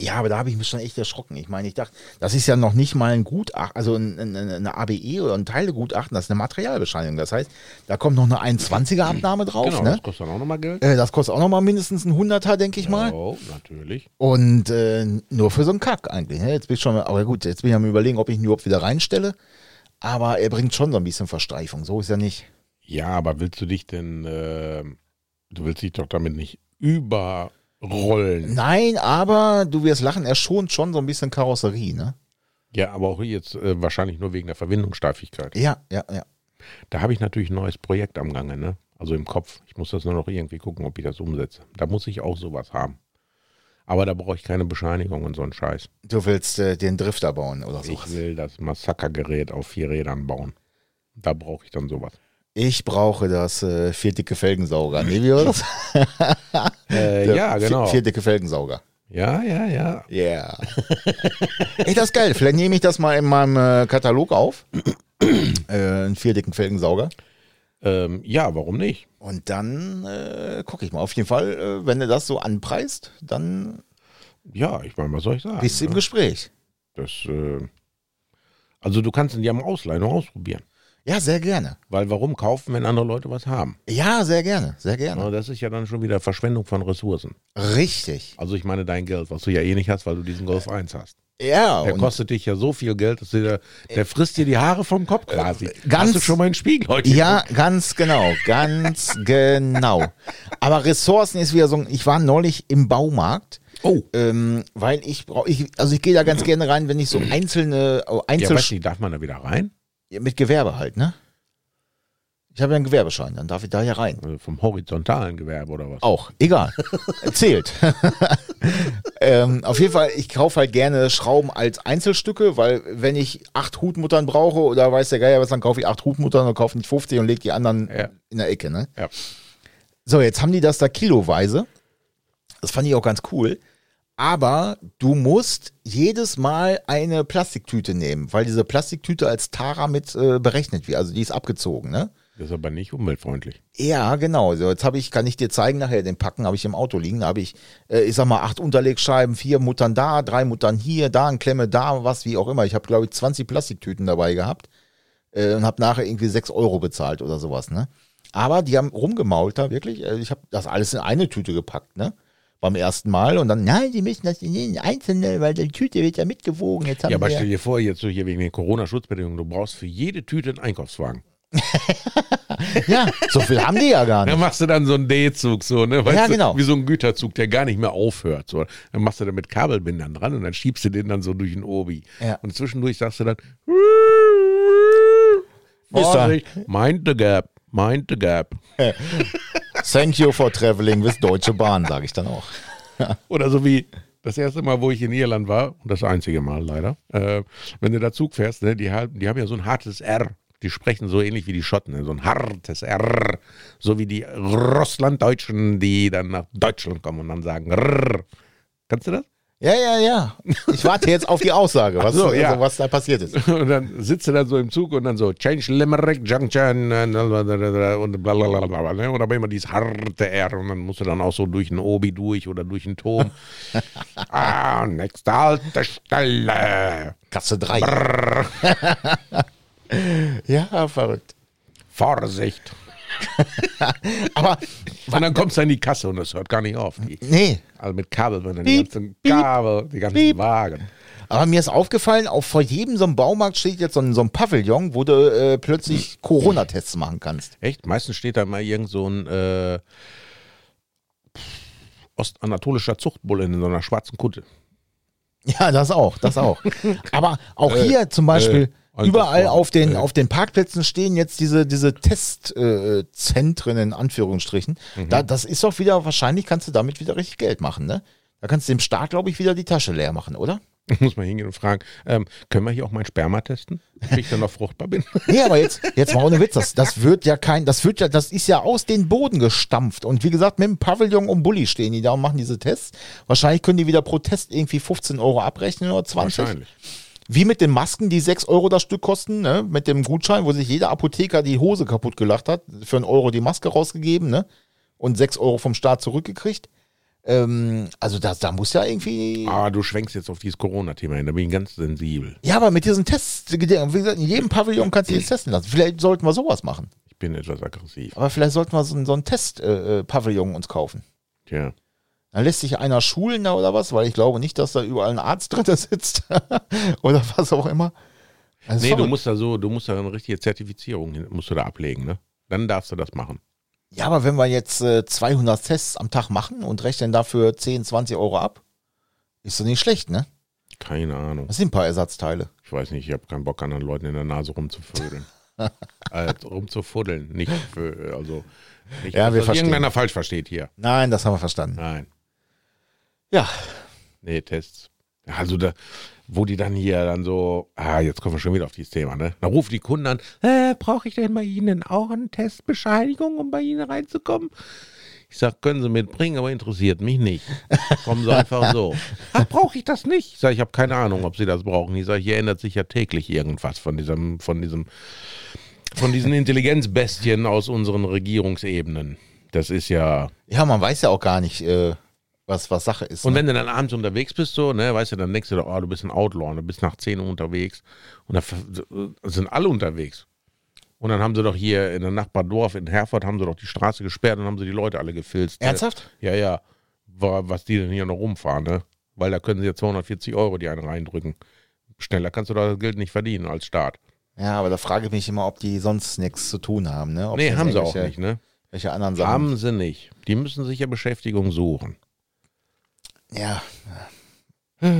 Ja, aber da habe ich mich schon echt erschrocken. Ich meine, ich dachte, das ist ja noch nicht mal ein Gutachten, also ein, ein, eine ABE oder ein Teilegutachten, das ist eine Materialbescheinigung. Das heißt, da kommt noch eine 21er Abnahme drauf. genau, ne? das kostet dann auch nochmal Geld. Äh, das kostet auch noch mal mindestens ein Hunderter, denke ich mal. Oh, natürlich. Und äh, nur für so einen Kack eigentlich. Ne? Jetzt bin ich schon, aber gut, jetzt bin ich am überlegen, ob ich ihn überhaupt wieder reinstelle. Aber er bringt schon so ein bisschen Verstreifung. So ist er nicht. Ja, aber willst du dich denn, äh, du willst dich doch damit nicht überrollen. Nein, aber du wirst lachen, er schont schon so ein bisschen Karosserie, ne? Ja, aber auch jetzt äh, wahrscheinlich nur wegen der Verwindungssteifigkeit. Ja, ja, ja. Da habe ich natürlich ein neues Projekt am Gange, ne? Also im Kopf. Ich muss das nur noch irgendwie gucken, ob ich das umsetze. Da muss ich auch sowas haben. Aber da brauche ich keine Bescheinigung und so einen Scheiß. Du willst äh, den Drifter bauen oder so. Ich will das Massakergerät auf vier Rädern bauen. Da brauche ich dann sowas. Ich brauche das äh, vierdicke Felgensauger. Nee, wie war das? Äh, ja, vier- genau. Vierdicke Felgensauger. Ja, ja, ja. Yeah. Ey, das ist geil. Vielleicht nehme ich das mal in meinem äh, Katalog auf. äh, einen vierdicken Felgensauger. Ähm, ja, warum nicht? Und dann äh, gucke ich mal. Auf jeden Fall, äh, wenn du das so anpreist, dann Ja, ich meine, was soll ich sagen? bist du im ne? Gespräch. Das, äh, also du kannst ihn ja mal ausleihen und ausprobieren. Ja, sehr gerne. Weil warum kaufen, wenn andere Leute was haben? Ja, sehr gerne. Sehr gerne. Na, Das ist ja dann schon wieder Verschwendung von Ressourcen. Richtig. Also ich meine dein Geld, was du ja eh nicht hast, weil du diesen Golf 1 hast. Ja, Der kostet dich ja so viel Geld, dass der, der frisst dir die Haare vom Kopf quasi. ganz- hast du schon mal einen Spiegel heute? Ja, ganz genau, ganz genau. Aber Ressourcen ist wieder so, ein- ich war neulich im Baumarkt, Oh. ähm, weil ich brauche, ich, also ich gehe da ganz gerne rein, wenn ich so einzelne, oh, Ja, Einzel weiß nicht, darf man da wieder rein? Mit Gewerbe halt, ne? Ich habe ja einen Gewerbeschein, dann darf ich da ja rein. Also vom horizontalen Gewerbe oder was? Auch, egal. Zählt. ähm, auf jeden Fall, ich kaufe halt gerne Schrauben als Einzelstücke, weil wenn ich acht Hutmuttern brauche oder weiß der Geier was, dann kaufe ich acht Hutmuttern und kaufe nicht 50 und lege die anderen Ja. in der Ecke, ne? Ja. So, jetzt haben die das da kiloweise. Das fand ich auch ganz cool. Aber du musst jedes Mal eine Plastiktüte nehmen, weil diese Plastiktüte als Tara mit äh, berechnet wird. Also die ist abgezogen, ne? Das ist aber nicht umweltfreundlich. Ja, genau. So, jetzt habe ich, kann ich dir zeigen, nachher den Packen habe ich im Auto liegen. Da habe ich, äh, ich sag mal, acht Unterlegscheiben, vier Muttern da, drei Muttern hier, da ein Klemme da, was wie auch immer. Ich habe, glaube ich, 20 Plastiktüten dabei gehabt äh, und habe nachher irgendwie sechs Euro bezahlt oder sowas, ne? Aber die haben rumgemault da wirklich. Äh, Ich habe das alles in eine Tüte gepackt, ne? Beim ersten Mal und dann, nein, die müssen das in den einzelne, weil die Tüte wird ja mitgewogen. Jetzt haben Ja, aber stell dir vor, jetzt so hier wegen den Corona-Schutzbedingungen, du brauchst für jede Tüte einen Einkaufswagen. ja, so viel haben die ja gar Dann nicht. machst du dann so einen D-Zug, so, ne? Weißt Ja, du, genau. Wie so ein Güterzug, der gar nicht mehr aufhört. So. Dann machst du da mit Kabelbindern dran und dann schiebst du den dann so durch den Obi. Ja. Und zwischendurch sagst du dann, dann. Vorsicht, mind the gap, mind the gap. Thank you for traveling with Deutsche Bahn, sage ich dann auch. Oder so wie das erste Mal, wo ich in Irland war, und das einzige Mal leider, äh, wenn du da Zug fährst, ne, die, haben- die haben ja so ein hartes R. Die sprechen so ähnlich wie die Schotten, ne, so ein hartes R. So wie die Russlanddeutschen, die dann nach Deutschland kommen und dann sagen Rrr. Kannst du das? Ja, ja, ja. Ich warte jetzt auf die Aussage, was, so, ja. also, was da passiert ist. Und dann sitzt er dann so im Zug und dann so Change Limerick Junction äh, und blablabla. Ne? Und aber immer dieses harte R und dann musst du dann auch so durch ein Obi durch oder durch einen Turm. ah, nächste Haltestelle. Kasse 3. ja, verrückt. Vorsicht. Aber Und dann kommst du in die Kasse und das hört gar nicht auf. Die, nee, also mit Kabel, wenn dann die ganzen Kabel, die ganzen piep. Wagen. aber mir ist aufgefallen, auch vor jedem so einem Baumarkt steht jetzt so ein, so ein Pavillon, wo du äh, plötzlich Corona-Tests machen kannst. Echt? Meistens steht da mal irgend so ein äh, ostanatolischer Zuchtbulle in so einer schwarzen Kutte. Ja, das auch, das auch. Aber auch Äh, hier zum Beispiel, einfach überall so. auf den, Äh. auf den Parkplätzen stehen jetzt diese, diese Testzentren äh, in Anführungsstrichen. Mhm. Da, das ist doch wieder, wahrscheinlich kannst du damit wieder richtig Geld machen, ne? Da kannst du dem Staat, glaube ich, wieder die Tasche leer machen, oder? Muss man hingehen und fragen, ähm, können wir hier auch mein Sperma testen, ob ich dann noch fruchtbar bin? Nee, aber jetzt, jetzt mal ohne Witz, das, das wird ja kein, das wird ja, das ist ja aus den Boden gestampft. Und wie gesagt, mit dem Pavillon um Bulli stehen die da und machen diese Tests. Wahrscheinlich können die wieder pro Test irgendwie 15 Euro abrechnen oder 20. Wahrscheinlich. Wie mit den Masken, die 6 Euro das Stück kosten, ne? mit dem Gutschein, wo sich jeder Apotheker die Hose kaputt gelacht hat, für einen Euro die Maske rausgegeben ne? und 6 Euro vom Staat zurückgekriegt. Ähm, also da, da muss ja irgendwie. Ah, du schwenkst jetzt auf dieses Corona-Thema hin, da bin ich ganz sensibel. Ja, aber mit diesen Tests, wie gesagt, in jedem Pavillon kannst du jetzt testen lassen. Vielleicht sollten wir sowas machen. Ich bin etwas aggressiv. Aber vielleicht sollten wir so, einen- so einen Test-Pavillon uns kaufen. Tja. Dann lässt sich einer schulen da oder was, weil ich glaube nicht, dass da überall ein Arzt drin sitzt oder was auch immer. Also Nee, du musst da so, du musst da eine richtige Zertifizierung hin, musst du da ablegen, ne? Dann darfst du das machen. Ja, aber wenn wir jetzt äh, 200 Tests am Tag machen und rechnen dafür 10, 20 Euro ab, ist das nicht schlecht, ne? Keine Ahnung. Das sind ein paar Ersatzteile. Ich weiß nicht, ich habe keinen Bock, anderen Leuten in der Nase rumzuvödeln. äh, rumzufuddeln, nicht für, also nicht, Ja, dass wir das verstehen. irgendeiner falsch versteht hier. Nein, das haben wir verstanden. Nein. Ja, Nee, Tests. Also da, wo die dann hier dann so, ah, jetzt kommen wir schon wieder auf dieses Thema, ne? Da rufen die Kunden an, äh, brauche ich denn bei Ihnen auch eine Testbescheinigung, um bei Ihnen reinzukommen? Ich sag, können Sie mitbringen, aber interessiert mich nicht. Kommen Sie einfach so. Ach, brauche ich das nicht? Ich sage, ich habe keine Ahnung, ob Sie das brauchen. Ich sage, hier ändert sich ja täglich irgendwas von diesem, von diesem, von diesen Intelligenzbestien aus unseren Regierungsebenen. Das ist ja, ja, man weiß ja auch gar nicht, äh, was, was Sache ist. Und ne? wenn du dann abends unterwegs bist, so, ne, weißt du, dann denkst du doch, oh, du bist ein Outlaw, du bist nach 10 Uhr unterwegs. Und da ver- sind alle unterwegs. Und dann haben sie doch hier in der Nachbardorf in Herford haben sie doch die Straße gesperrt und haben sie die Leute alle gefilzt. Ernsthaft? Ja, ja. Wa- Was die denn hier noch rumfahren, ne? Weil da können sie ja 240 Euro die einen reindrücken. Schneller kannst du da das Geld nicht verdienen als Staat. Ja, aber da frage ich mich immer, ob die sonst nichts zu tun haben, ne? Ob nee, haben sie auch nicht, ne? Welche anderen Sachen. Haben sie nicht. Die müssen sich ja Beschäftigung suchen. Ja.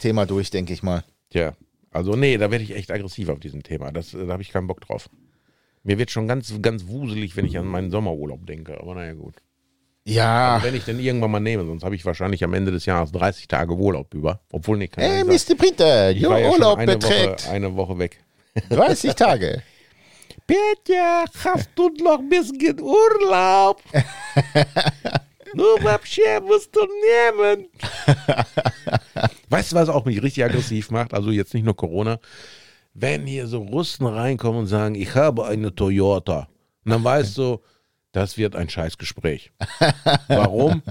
Thema durch, denke ich mal. Tja, also nee, da werde ich echt aggressiv auf diesem Thema. Das, da habe ich keinen Bock drauf. Mir wird schon ganz, ganz wuselig, wenn ich an meinen Sommerurlaub denke. Aber naja, gut. Ja. Wenn ich den irgendwann mal nehme, sonst habe ich wahrscheinlich am Ende des Jahres 30 Tage Urlaub über. Obwohl, Hey, nicht sein. Mr. Ich Ihr ja Urlaub eine beträgt Woche, eine Woche weg. 30 Tage. Petja, hast du noch ein bisschen Urlaub? Nur вообще musst du nehmen. weißt du, was auch mich richtig aggressiv macht? Also jetzt nicht nur Corona. Wenn hier so Russen reinkommen und sagen, ich habe eine Toyota. Und dann weißt du, das wird ein Scheißgespräch. Warum?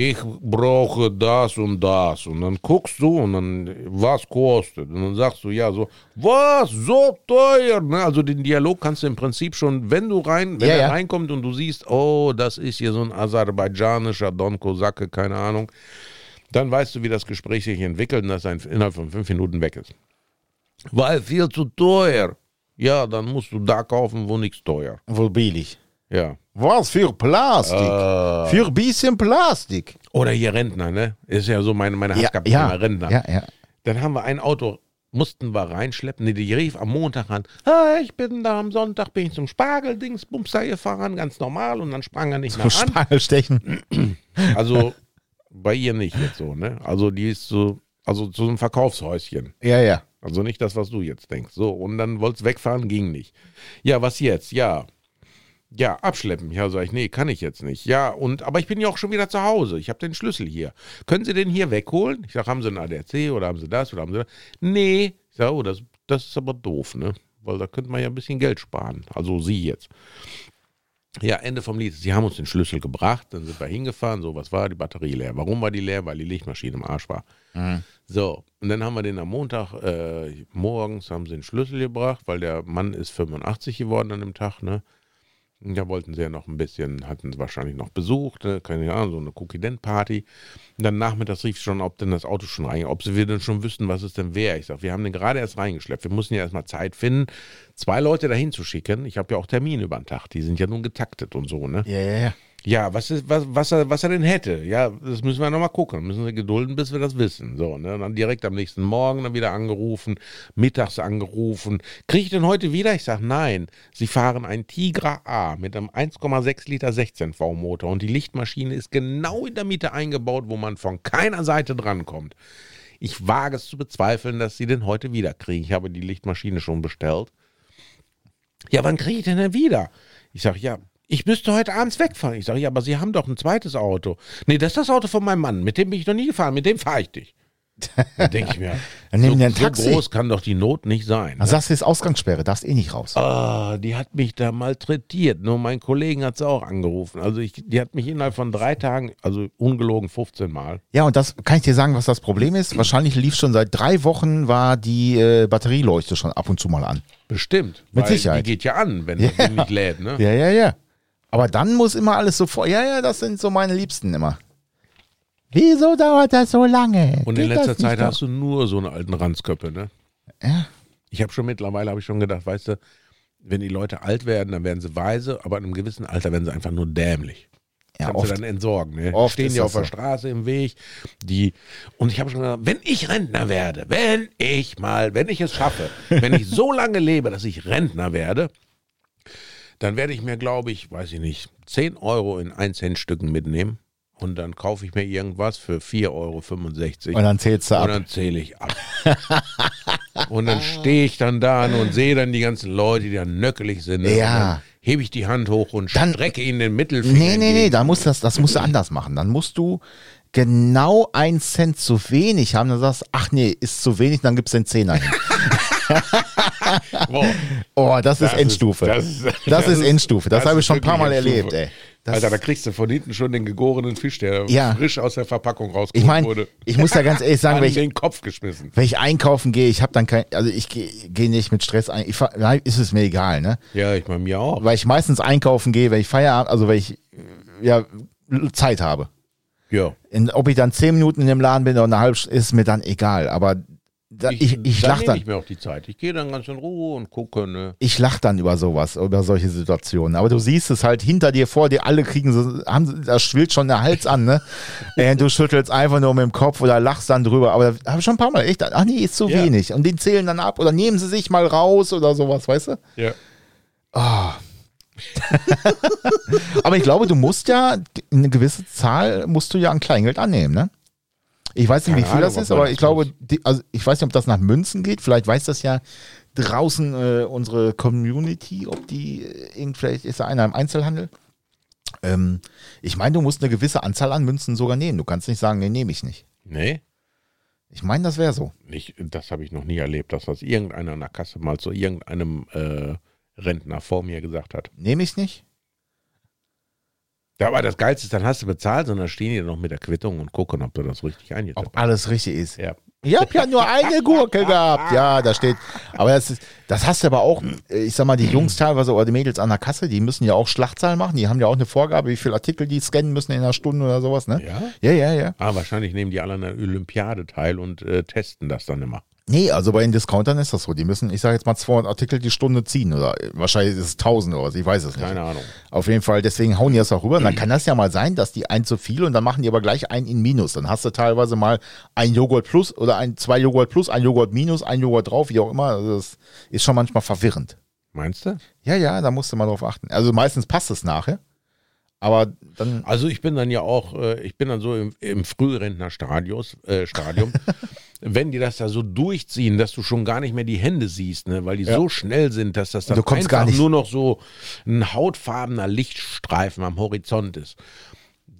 Ich brauche das und das. Und dann guckst du und dann, was kostet? Und dann sagst du, ja, so, was, so teuer? Ne? Also den Dialog kannst du im Prinzip schon, wenn du rein, wenn Ja, er ja. reinkommt und du siehst, oh, das ist hier so ein aserbaidschanischer Don Kosake, keine Ahnung, dann weißt du, wie das Gespräch sich entwickelt und dass er innerhalb von fünf Minuten weg ist. Weil viel zu teuer. Ja, dann musst du da kaufen, wo nichts teuer. Wohl billig. Ja. Was für Plastik? Für ein bisschen Plastik. Oder hier Rentner, ne? Ist ja so meine, meine Ja, Hasskappe, ja, Rentner. ja, ja. Dann haben wir ein Auto, mussten wir reinschleppen. Nee, die rief am Montag an, ah, ich bin da am Sonntag, bin ich zum Spargeldings, Bumster gefahren, ganz normal. Und dann sprang er nicht Zum mehr an. Spargelstechen. Also bei ihr nicht jetzt so, ne? Also die ist so, also zu einem Verkaufshäuschen. Ja, ja. Also nicht das, was du jetzt denkst. So, und dann wollt's wegfahren, ging nicht. Ja, was jetzt? Ja. Ja, abschleppen. Ja, sag ich, nee, kann ich jetzt nicht. Ja, und aber ich bin ja auch schon wieder zu Hause. Ich habe den Schlüssel hier. Können Sie den hier wegholen? Ich sage, haben Sie einen ADAC oder haben Sie das oder haben Sie das? Nee. Ich sage, oh, das, das ist aber doof, ne? Weil da könnte man ja ein bisschen Geld sparen. Also Sie jetzt. Ja, Ende vom Lied. Sie haben uns den Schlüssel gebracht, dann sind wir hingefahren. So, was war die Batterie leer? Warum war die leer? Weil die Lichtmaschine im Arsch war. So, und dann haben wir den am Montag äh, morgens haben sie den Schlüssel gebracht, weil der Mann ist 85 geworden an dem Tag, ne? Da wollten sie ja noch ein bisschen, hatten sie wahrscheinlich noch besucht, ne? keine Ahnung, so eine Cookie-Dent-Party. Dann nachmittags rief schon, ob denn das Auto schon rein, ob sie wir denn schon wüssten, was es denn wäre. Ich sag, wir haben den gerade erst reingeschleppt. Wir mussten ja erstmal Zeit finden, zwei Leute dahin zu schicken. Ich habe ja auch Termine über den Tag, die sind ja nun getaktet und so, ne? Ja, ja, ja. Ja, was, ist, was, was, er, was er denn hätte. Ja, das müssen wir nochmal gucken. Müssen wir gedulden, bis wir das wissen. So, ne? Und dann direkt am nächsten Morgen dann wieder angerufen, mittags angerufen. Kriege ich denn heute wieder? Ich sage, nein. Sie fahren ein Tigra A mit einem 1,6 Liter 16 V Motor und die Lichtmaschine ist genau in der Mitte eingebaut, wo man von keiner Seite drankommt. Ich wage es zu bezweifeln, dass sie den heute wieder kriegen. Ich habe die Lichtmaschine schon bestellt. Ja, wann kriege ich denn denn wieder? Ich sage, ja, ich müsste heute abends wegfahren. Ich sage, ja, aber Sie haben doch ein zweites Auto. Nee, das ist das Auto von meinem Mann. Mit dem bin ich noch nie gefahren. Mit dem fahre ich dich. Da denke ich mir, Dann so, ein so Taxi. groß kann doch die Not nicht sein. Dann Ne? sagst du jetzt Ausgangssperre, darfst eh nicht raus. Ah, die hat mich da malträtiert. Nur mein Kollegen hat sie auch angerufen. Also ich, die hat mich innerhalb von drei Tagen, also ungelogen 15 Mal. Ja, und das kann ich dir sagen, was das Problem ist. Wahrscheinlich lief schon seit drei Wochen, war die äh, Batterieleuchte schon ab und zu mal an. Bestimmt. Mit Sicherheit. Die geht ja an, wenn das Ding nicht lädt. Ne? Ja, ja, ja. Aber dann muss immer alles sofort. Ja, ja, das sind so meine Liebsten immer. Wieso dauert das so lange? Und in Geht das letzter Zeit hast du nur so eine alten Ranzköppe, ne? Ja. Ich habe schon mittlerweile, habe ich schon gedacht, weißt du, wenn die Leute alt werden, dann werden sie weise, aber in einem gewissen Alter werden sie einfach nur dämlich. Ja, Kannst oft. du dann entsorgen. Ne? Oft Stehen die auf der so. Straße im Weg. Die, und ich habe schon gesagt, wenn ich Rentner werde, wenn ich mal, wenn ich es schaffe, wenn ich so lange lebe, dass ich Rentner werde, dann werde ich mir, glaube ich, weiß ich nicht, 10 Euro in 1 Cent Stücken mitnehmen. Und dann kaufe ich mir irgendwas für 4,65 Euro. Und dann zählst du Und ab. dann zähle ich ab. und dann stehe ich dann da und sehe dann die ganzen Leute, die dann nöckelig sind. ne? Ja. Und hebe ich die Hand hoch und Dann- strecke ihnen den Mittelfinger. Nee, nee, nee, da musst du das, das musst du anders machen. Dann musst du genau einen Cent zu wenig haben. Dann sagst du, ach nee, ist zu wenig, dann gibst du den Zehner hin. Oh, das, ist das Endstufe. das ist- das, das ist ist- Endstufe. Das, das habe ich ist schon ein paar Mal wirklich erlebt, Endstufe. ey. Das, Alter, da kriegst du von hinten schon den gegorenen Fisch, der Ja. frisch aus der Verpackung rausgeholt ich meine, wurde. ich muss ja ganz ehrlich sagen, wenn ich, den Kopf geschmissen. wenn ich einkaufen gehe, ich habe dann kein, also ich gehe geh nicht mit Stress ein. Ich, nein, ist es mir egal, ne? Ja, ich meine mir auch. Weil ich meistens einkaufen gehe, wenn ich Feierabend, also wenn ich ja Zeit habe. Ja. In, ob ich dann zehn Minuten in dem Laden bin oder eine halbe Stunde, ist mir dann egal. Aber da, ich, ich, dann lach nehme dann. ich mir auch die Zeit. Ich gehe dann ganz in Ruhe und gucke. Ne? Ich lach dann über sowas, über solche Situationen. Aber du siehst es halt hinter dir, vor dir, alle kriegen so, haben, da schwillt schon der Hals an, ne? du schüttelst einfach nur mit dem Kopf oder lachst dann drüber. Aber da habe ich schon ein paar Mal echt, ach nee, ist zu Ja. wenig. Und den zählen dann ab oder nehmen sie sich mal raus oder sowas, weißt du? Ja. Aber ich glaube, du musst ja eine gewisse Zahl musst du ja an Kleingeld annehmen, ne? Ich weiß nicht, wie viel das ist, aber ich glaube, die, also ich weiß nicht, ob das nach Münzen geht. Vielleicht weiß das ja draußen äh, unsere Community, ob die, äh, irgend, vielleicht ist da einer im Einzelhandel. Ähm, ich meine, du musst eine gewisse Anzahl an Münzen sogar nehmen. Du kannst nicht sagen, nee, nehme ich nicht. Nee, Ich meine, das wäre so. nicht, das habe ich noch nie erlebt, dass das irgendeiner an der Kasse mal zu irgendeinem äh, Rentner vor mir gesagt hat. Nehme ich nicht? Ja, aber das Geilste ist, dann hast du bezahlt und dann stehen die noch mit der Quittung und gucken, ob du das richtig eingetippt Ob alles richtig ist. Ja. Ich habe ja nur eine Gurke gehabt. Ja, da steht. Aber das, ist, das hast du aber auch, ich sag mal, die Jungs teilweise oder die Mädels an der Kasse, die müssen ja auch Schlachtzahlen machen. Die haben ja auch eine Vorgabe, wie viele Artikel die scannen müssen in einer Stunde oder sowas, ne? Ja? Ja, ja, ja. Ah, wahrscheinlich nehmen die alle an der Olympiade teil und äh, testen das dann immer. Nee, also bei den Discountern ist das so. Die müssen, ich sage jetzt mal 200 Artikel die Stunde ziehen oder wahrscheinlich ist es 1000 oder was, ich weiß es nicht. Keine Ahnung. Auf jeden Fall, deswegen hauen die das auch rüber. Und dann kann das ja mal sein, dass die ein zu viel und dann machen die aber gleich ein in Minus. Dann hast du teilweise mal ein Joghurt plus oder ein, zwei Joghurt plus, ein Joghurt minus, ein Joghurt drauf, wie auch immer. Also das ist schon manchmal verwirrend. Meinst du? Ja, ja, da musst du mal drauf achten. Also meistens passt es nachher. Aber dann, Also ich bin dann ja auch, äh, ich bin dann so im, im Frührentnerstadium, äh, Stadium. wenn die das da so durchziehen, dass du schon gar nicht mehr die Hände siehst, ne? weil die Ja. so schnell sind, dass das dann einfach nur noch so ein hautfarbener Lichtstreifen am Horizont ist.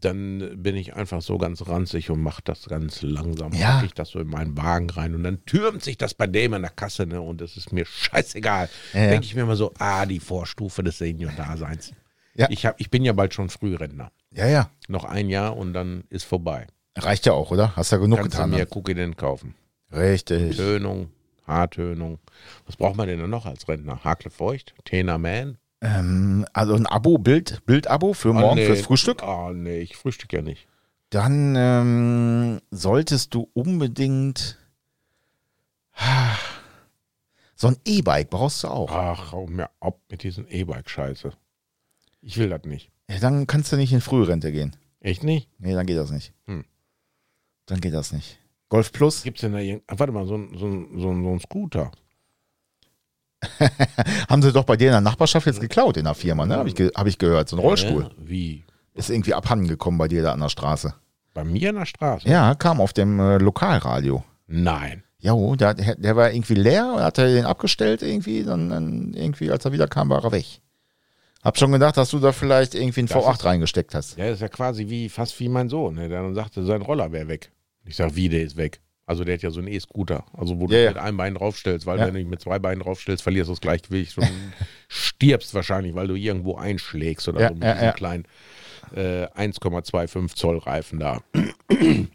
Dann bin ich einfach so ganz ranzig und mache das ganz langsam. Ja. Pack ich das so in meinen Wagen rein und dann türmt sich das bei dem an der Kasse ne? und es ist mir scheißegal. Ja, ja. Denke ich mir immer so, ah, die Vorstufe des Senior-Daseins. Ja. Ich, hab, ich bin ja bald schon Frührentner. Ja, ja. Noch ein Jahr und dann ist vorbei. Reicht ja auch, oder? Hast ja genug Kannst du getan. mir Ne? Cookie denn kaufen? Richtig. Tönung, Haartönung. Was braucht man denn dann noch als Rentner? Hakle feucht? Tena Man? Ähm, also ein Abo, Bild, Bild-Abo für morgen, nee. fürs Frühstück. Ah, nee, ich frühstück ja nicht. Dann ähm, solltest du unbedingt so ein E-Bike brauchst du auch. Ach, hau mir ab mit diesen E-Bike-Scheiße. Ich will das nicht. Ja, dann kannst du nicht in Frührente gehen. Echt nicht? Nee, dann geht das nicht. Hm. Dann geht das nicht. Golf Plus? Gibt's denn da irgend... Ah, warte mal, so ein, so ein, so ein, so ein Scooter. Haben sie doch bei dir in der Nachbarschaft jetzt geklaut in der Firma, ne? Habe ich, ge hab ich gehört. So ein Rollstuhl. Ja, wie? Ist irgendwie abhanden gekommen bei dir da an der Straße. Bei mir in der Straße? Ja, kam auf dem äh, Lokalradio. Nein. Ja, der, der war irgendwie leer und hat er den abgestellt irgendwie. Dann, dann irgendwie, als er wieder kam, war er weg. Hab schon gedacht, dass du da vielleicht irgendwie einen Das V8 ist- reingesteckt hast. Ja, das ist ja quasi wie fast wie mein Sohn. Ne? Der dann sagte, sein Roller wäre weg. Ich sag, wie, der ist weg. Also der hat ja so einen E-Scooter, also wo du ja. mit einem Bein draufstellst, weil Ja. wenn du mit zwei Beinen draufstellst, verlierst du das Gleichgewicht und stirbst wahrscheinlich, weil du irgendwo einschlägst oder so mit diesem kleinen äh, 1,25 Zoll Reifen da.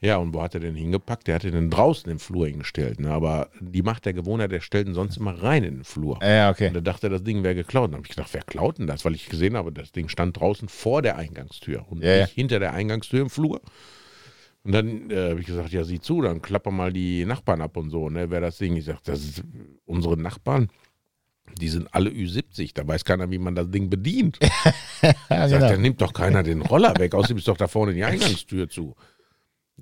ja, und wo hat er den hingepackt? Der hatte den draußen im Flur hingestellt. Ne? Aber die Macht der Gewohner, der stellt ihn sonst immer rein in den Flur. Ja, okay. Und da dachte er, das Ding wäre geklaut. Dann habe ich gedacht, wer klaut denn das? Weil ich gesehen habe, das Ding stand draußen vor der Eingangstür und Ja, ja. nicht hinter der Eingangstür im Flur. Und dann äh, habe ich gesagt, ja, sieh zu, dann klapper mal die Nachbarn ab und so, ne, wer das Ding. Ich sage, das ist unsere Nachbarn, die sind alle Ü70, da weiß keiner, wie man das Ding bedient. Ja, Sagt, genau. dann nimmt doch keiner den Roller weg, außerdem ist doch da vorne die Eingangstür zu.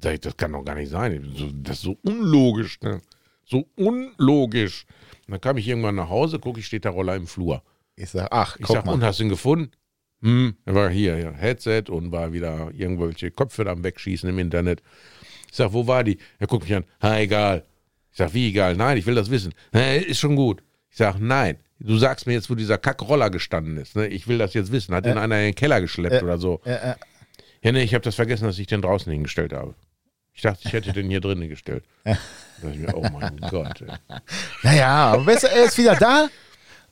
Sag ich, das kann doch gar nicht sein. Das ist so unlogisch, ne? So unlogisch. Und dann kam ich irgendwann nach Hause, gucke ich, steht der Roller im Flur. Ich sag, ach, Ich sag, mal. und hast du ihn gefunden? Hm, er war hier, ja, Headset und war wieder irgendwelche da am Wegschießen im Internet. Ich sag, wo war die? Er guckt mich an, ha, egal. Ich sag, wie egal? Nein, ich will das wissen. "Hä, ist schon gut. Ich sag, nein. Du sagst mir jetzt, wo dieser Kackroller gestanden ist. Ne? Ich will das jetzt wissen. Hat den einer in den Keller geschleppt oder so? Äh, äh, Ja, nee, ich habe das vergessen, dass ich den draußen hingestellt habe. Ich dachte, ich hätte den hier drinnen gestellt. Da dachte ich mir, oh mein Gott. Ey. naja, aber besser, er ist wieder da.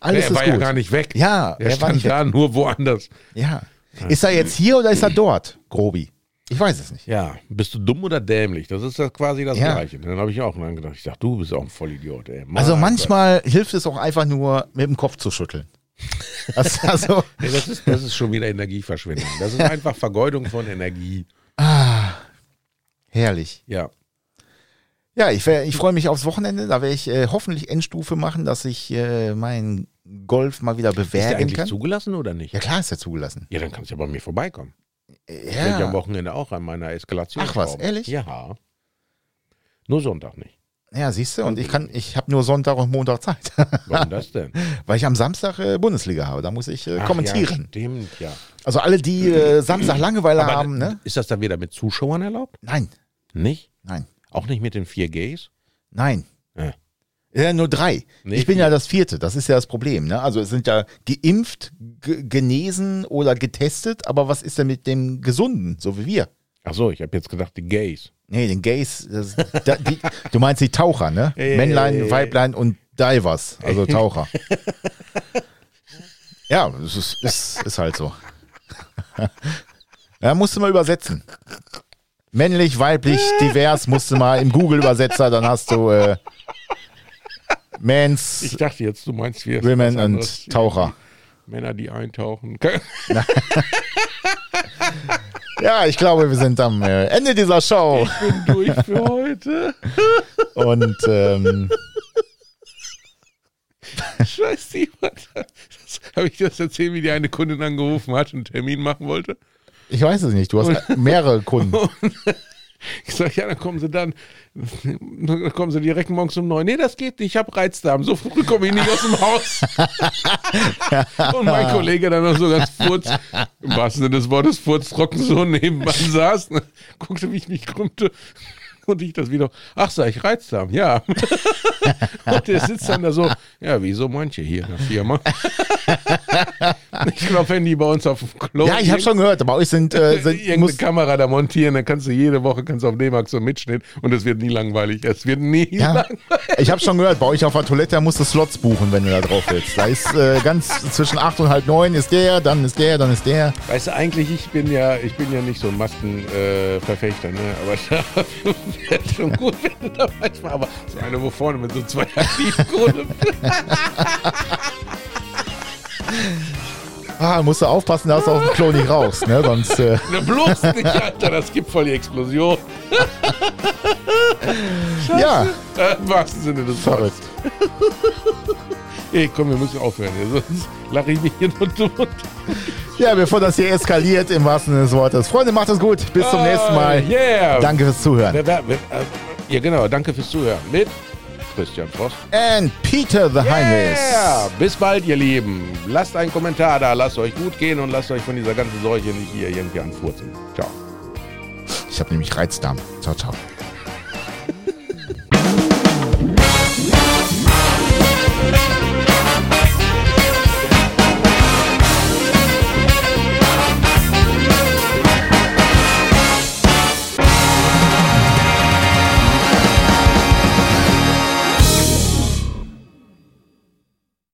Alles er ist war gut. ja gar nicht weg. Ja, er er stand nicht weg. da nur woanders. Ja. Ist er jetzt hier oder ist er dort, Grobi? Ich weiß es nicht. Ja, bist du dumm oder dämlich? Das ist ja quasi das Ja. Gleiche. Dann habe ich auch dann gedacht, ich dachte, du bist auch ein Vollidiot. Ey. Mein Also manchmal hilft es auch einfach nur, mit dem Kopf zu schütteln. Das, also, Nee, das, ist, das ist schon wieder Energieverschwendung. Das ist einfach Vergeudung von Energie. Herrlich. Ja. Ja, ich, ich freue mich aufs Wochenende. Da werde ich äh, hoffentlich Endstufe machen, dass ich äh, meinen Golf mal wieder Ist der eigentlich kann. zugelassen oder nicht? Ja, klar ist er zugelassen. Ja, dann kannst du ja bei mir vorbeikommen. Ich bin ja am Ja, Wochenende auch an meiner Eskalation. Ach was, ehrlich? Ja. Nur Sonntag nicht. ja siehst du, und ich kann, ich habe nur Sonntag und Montag Zeit, Warum das denn? weil ich am Samstag äh, Bundesliga habe. Da muss ich äh, Ach kommentieren. Ja, stimmt, ja. Also alle, die äh, Samstag Langeweile Aber haben, ne? Ist das dann wieder mit Zuschauern erlaubt? Nein, Nicht? nein, Auch nicht mit den vier Gays? nein. Ja. Ja, nur drei. Nee, ich bin ja das vierte. Das ist ja das Problem. Ne? Also es sind ja geimpft, ge genesen oder getestet. Aber was ist denn mit dem Gesunden, so wie wir? Ach so, ich habe jetzt gedacht, die Gays. Nee, den Gays. Das, da, die, du meinst die Taucher, ne? Ja, Männlein, ja. Weiblein und Divers, also Taucher. ja, das ist, ist, ist halt so. ja, musst du mal übersetzen. Männlich, weiblich, divers, musst du mal im Google-Übersetzer, dann hast du äh, Mans, Ich dachte jetzt, du meinst wir. Women und Taucher. Männer, die eintauchen. Ja, ich glaube, wir sind am äh, Ende dieser Show. bin durch für heute. Und ähm, Scheiß die. Habe ich das erzählt, wie die eine Kundin angerufen hat und einen Termin machen wollte? Ich weiß es nicht, du hast mehrere Kunden. Ich sage, ja, dann kommen sie dann, dann kommen sie direkt morgens um neun. Nee, das geht nicht, ich habe Reizdarm. So früh komme ich nicht aus dem Haus. Und mein Kollege dann noch so ganz furz, im wahrsten Sinne des Wortes, furztrocken so nebenan saß, ne, guckte, wie ich mich krümmte. Und ich das wieder, ach, sag ich, Reizdarm, ja. und der sitzt dann da so, ja, wie so manche hier in der Firma. ich glaube, wenn die bei uns auf dem Klo Ja, ich habe schon gehört, bei euch sind, äh, sind irgendeine muss, Kamera da montieren, dann kannst du jede Woche kannst du auf D-Max so mitschneiden und es wird nie langweilig. Es wird nie ja, langweilig. ich habe schon gehört, bei euch auf der Toilette musst du Slots buchen, wenn du da drauf willst. Da ist äh, ganz zwischen acht und halb neun ist der, dann ist der, dann ist der. Weißt du, eigentlich, ich bin ja, ich bin ja nicht so ein Maskenverfechter, äh, ne? aber wäre schon gut, wenn du da manchmal, aber so eine wo vorne mit so zwei Aktivkohle. Ah, musst du aufpassen, dass du aus dem Klo nicht raus, ne? Sonst. Äh, ne, bloß nicht, Alter, das gibt voll die Explosion. ja, Äh, Im wahrsten Sinne des Wortes. Ey, komm, wir müssen aufhören, sonst lache ich mich hier nur tot. Ja, bevor das hier eskaliert, im wahrsten Sinne des Wortes. Freunde, macht es gut. Bis zum nächsten Mal. Ah, Yeah. Danke fürs Zuhören. Äh, ja, genau, danke fürs Zuhören. Mit Christian Frost. And Peter the Heinrichs. Yeah. Bis bald, ihr Lieben. Lasst einen Kommentar da, lasst euch gut gehen und lasst euch von dieser ganzen Seuche nicht hier irgendwie anfurzen. Ciao. Ich habe nämlich Reizdarm. Ciao, ciao.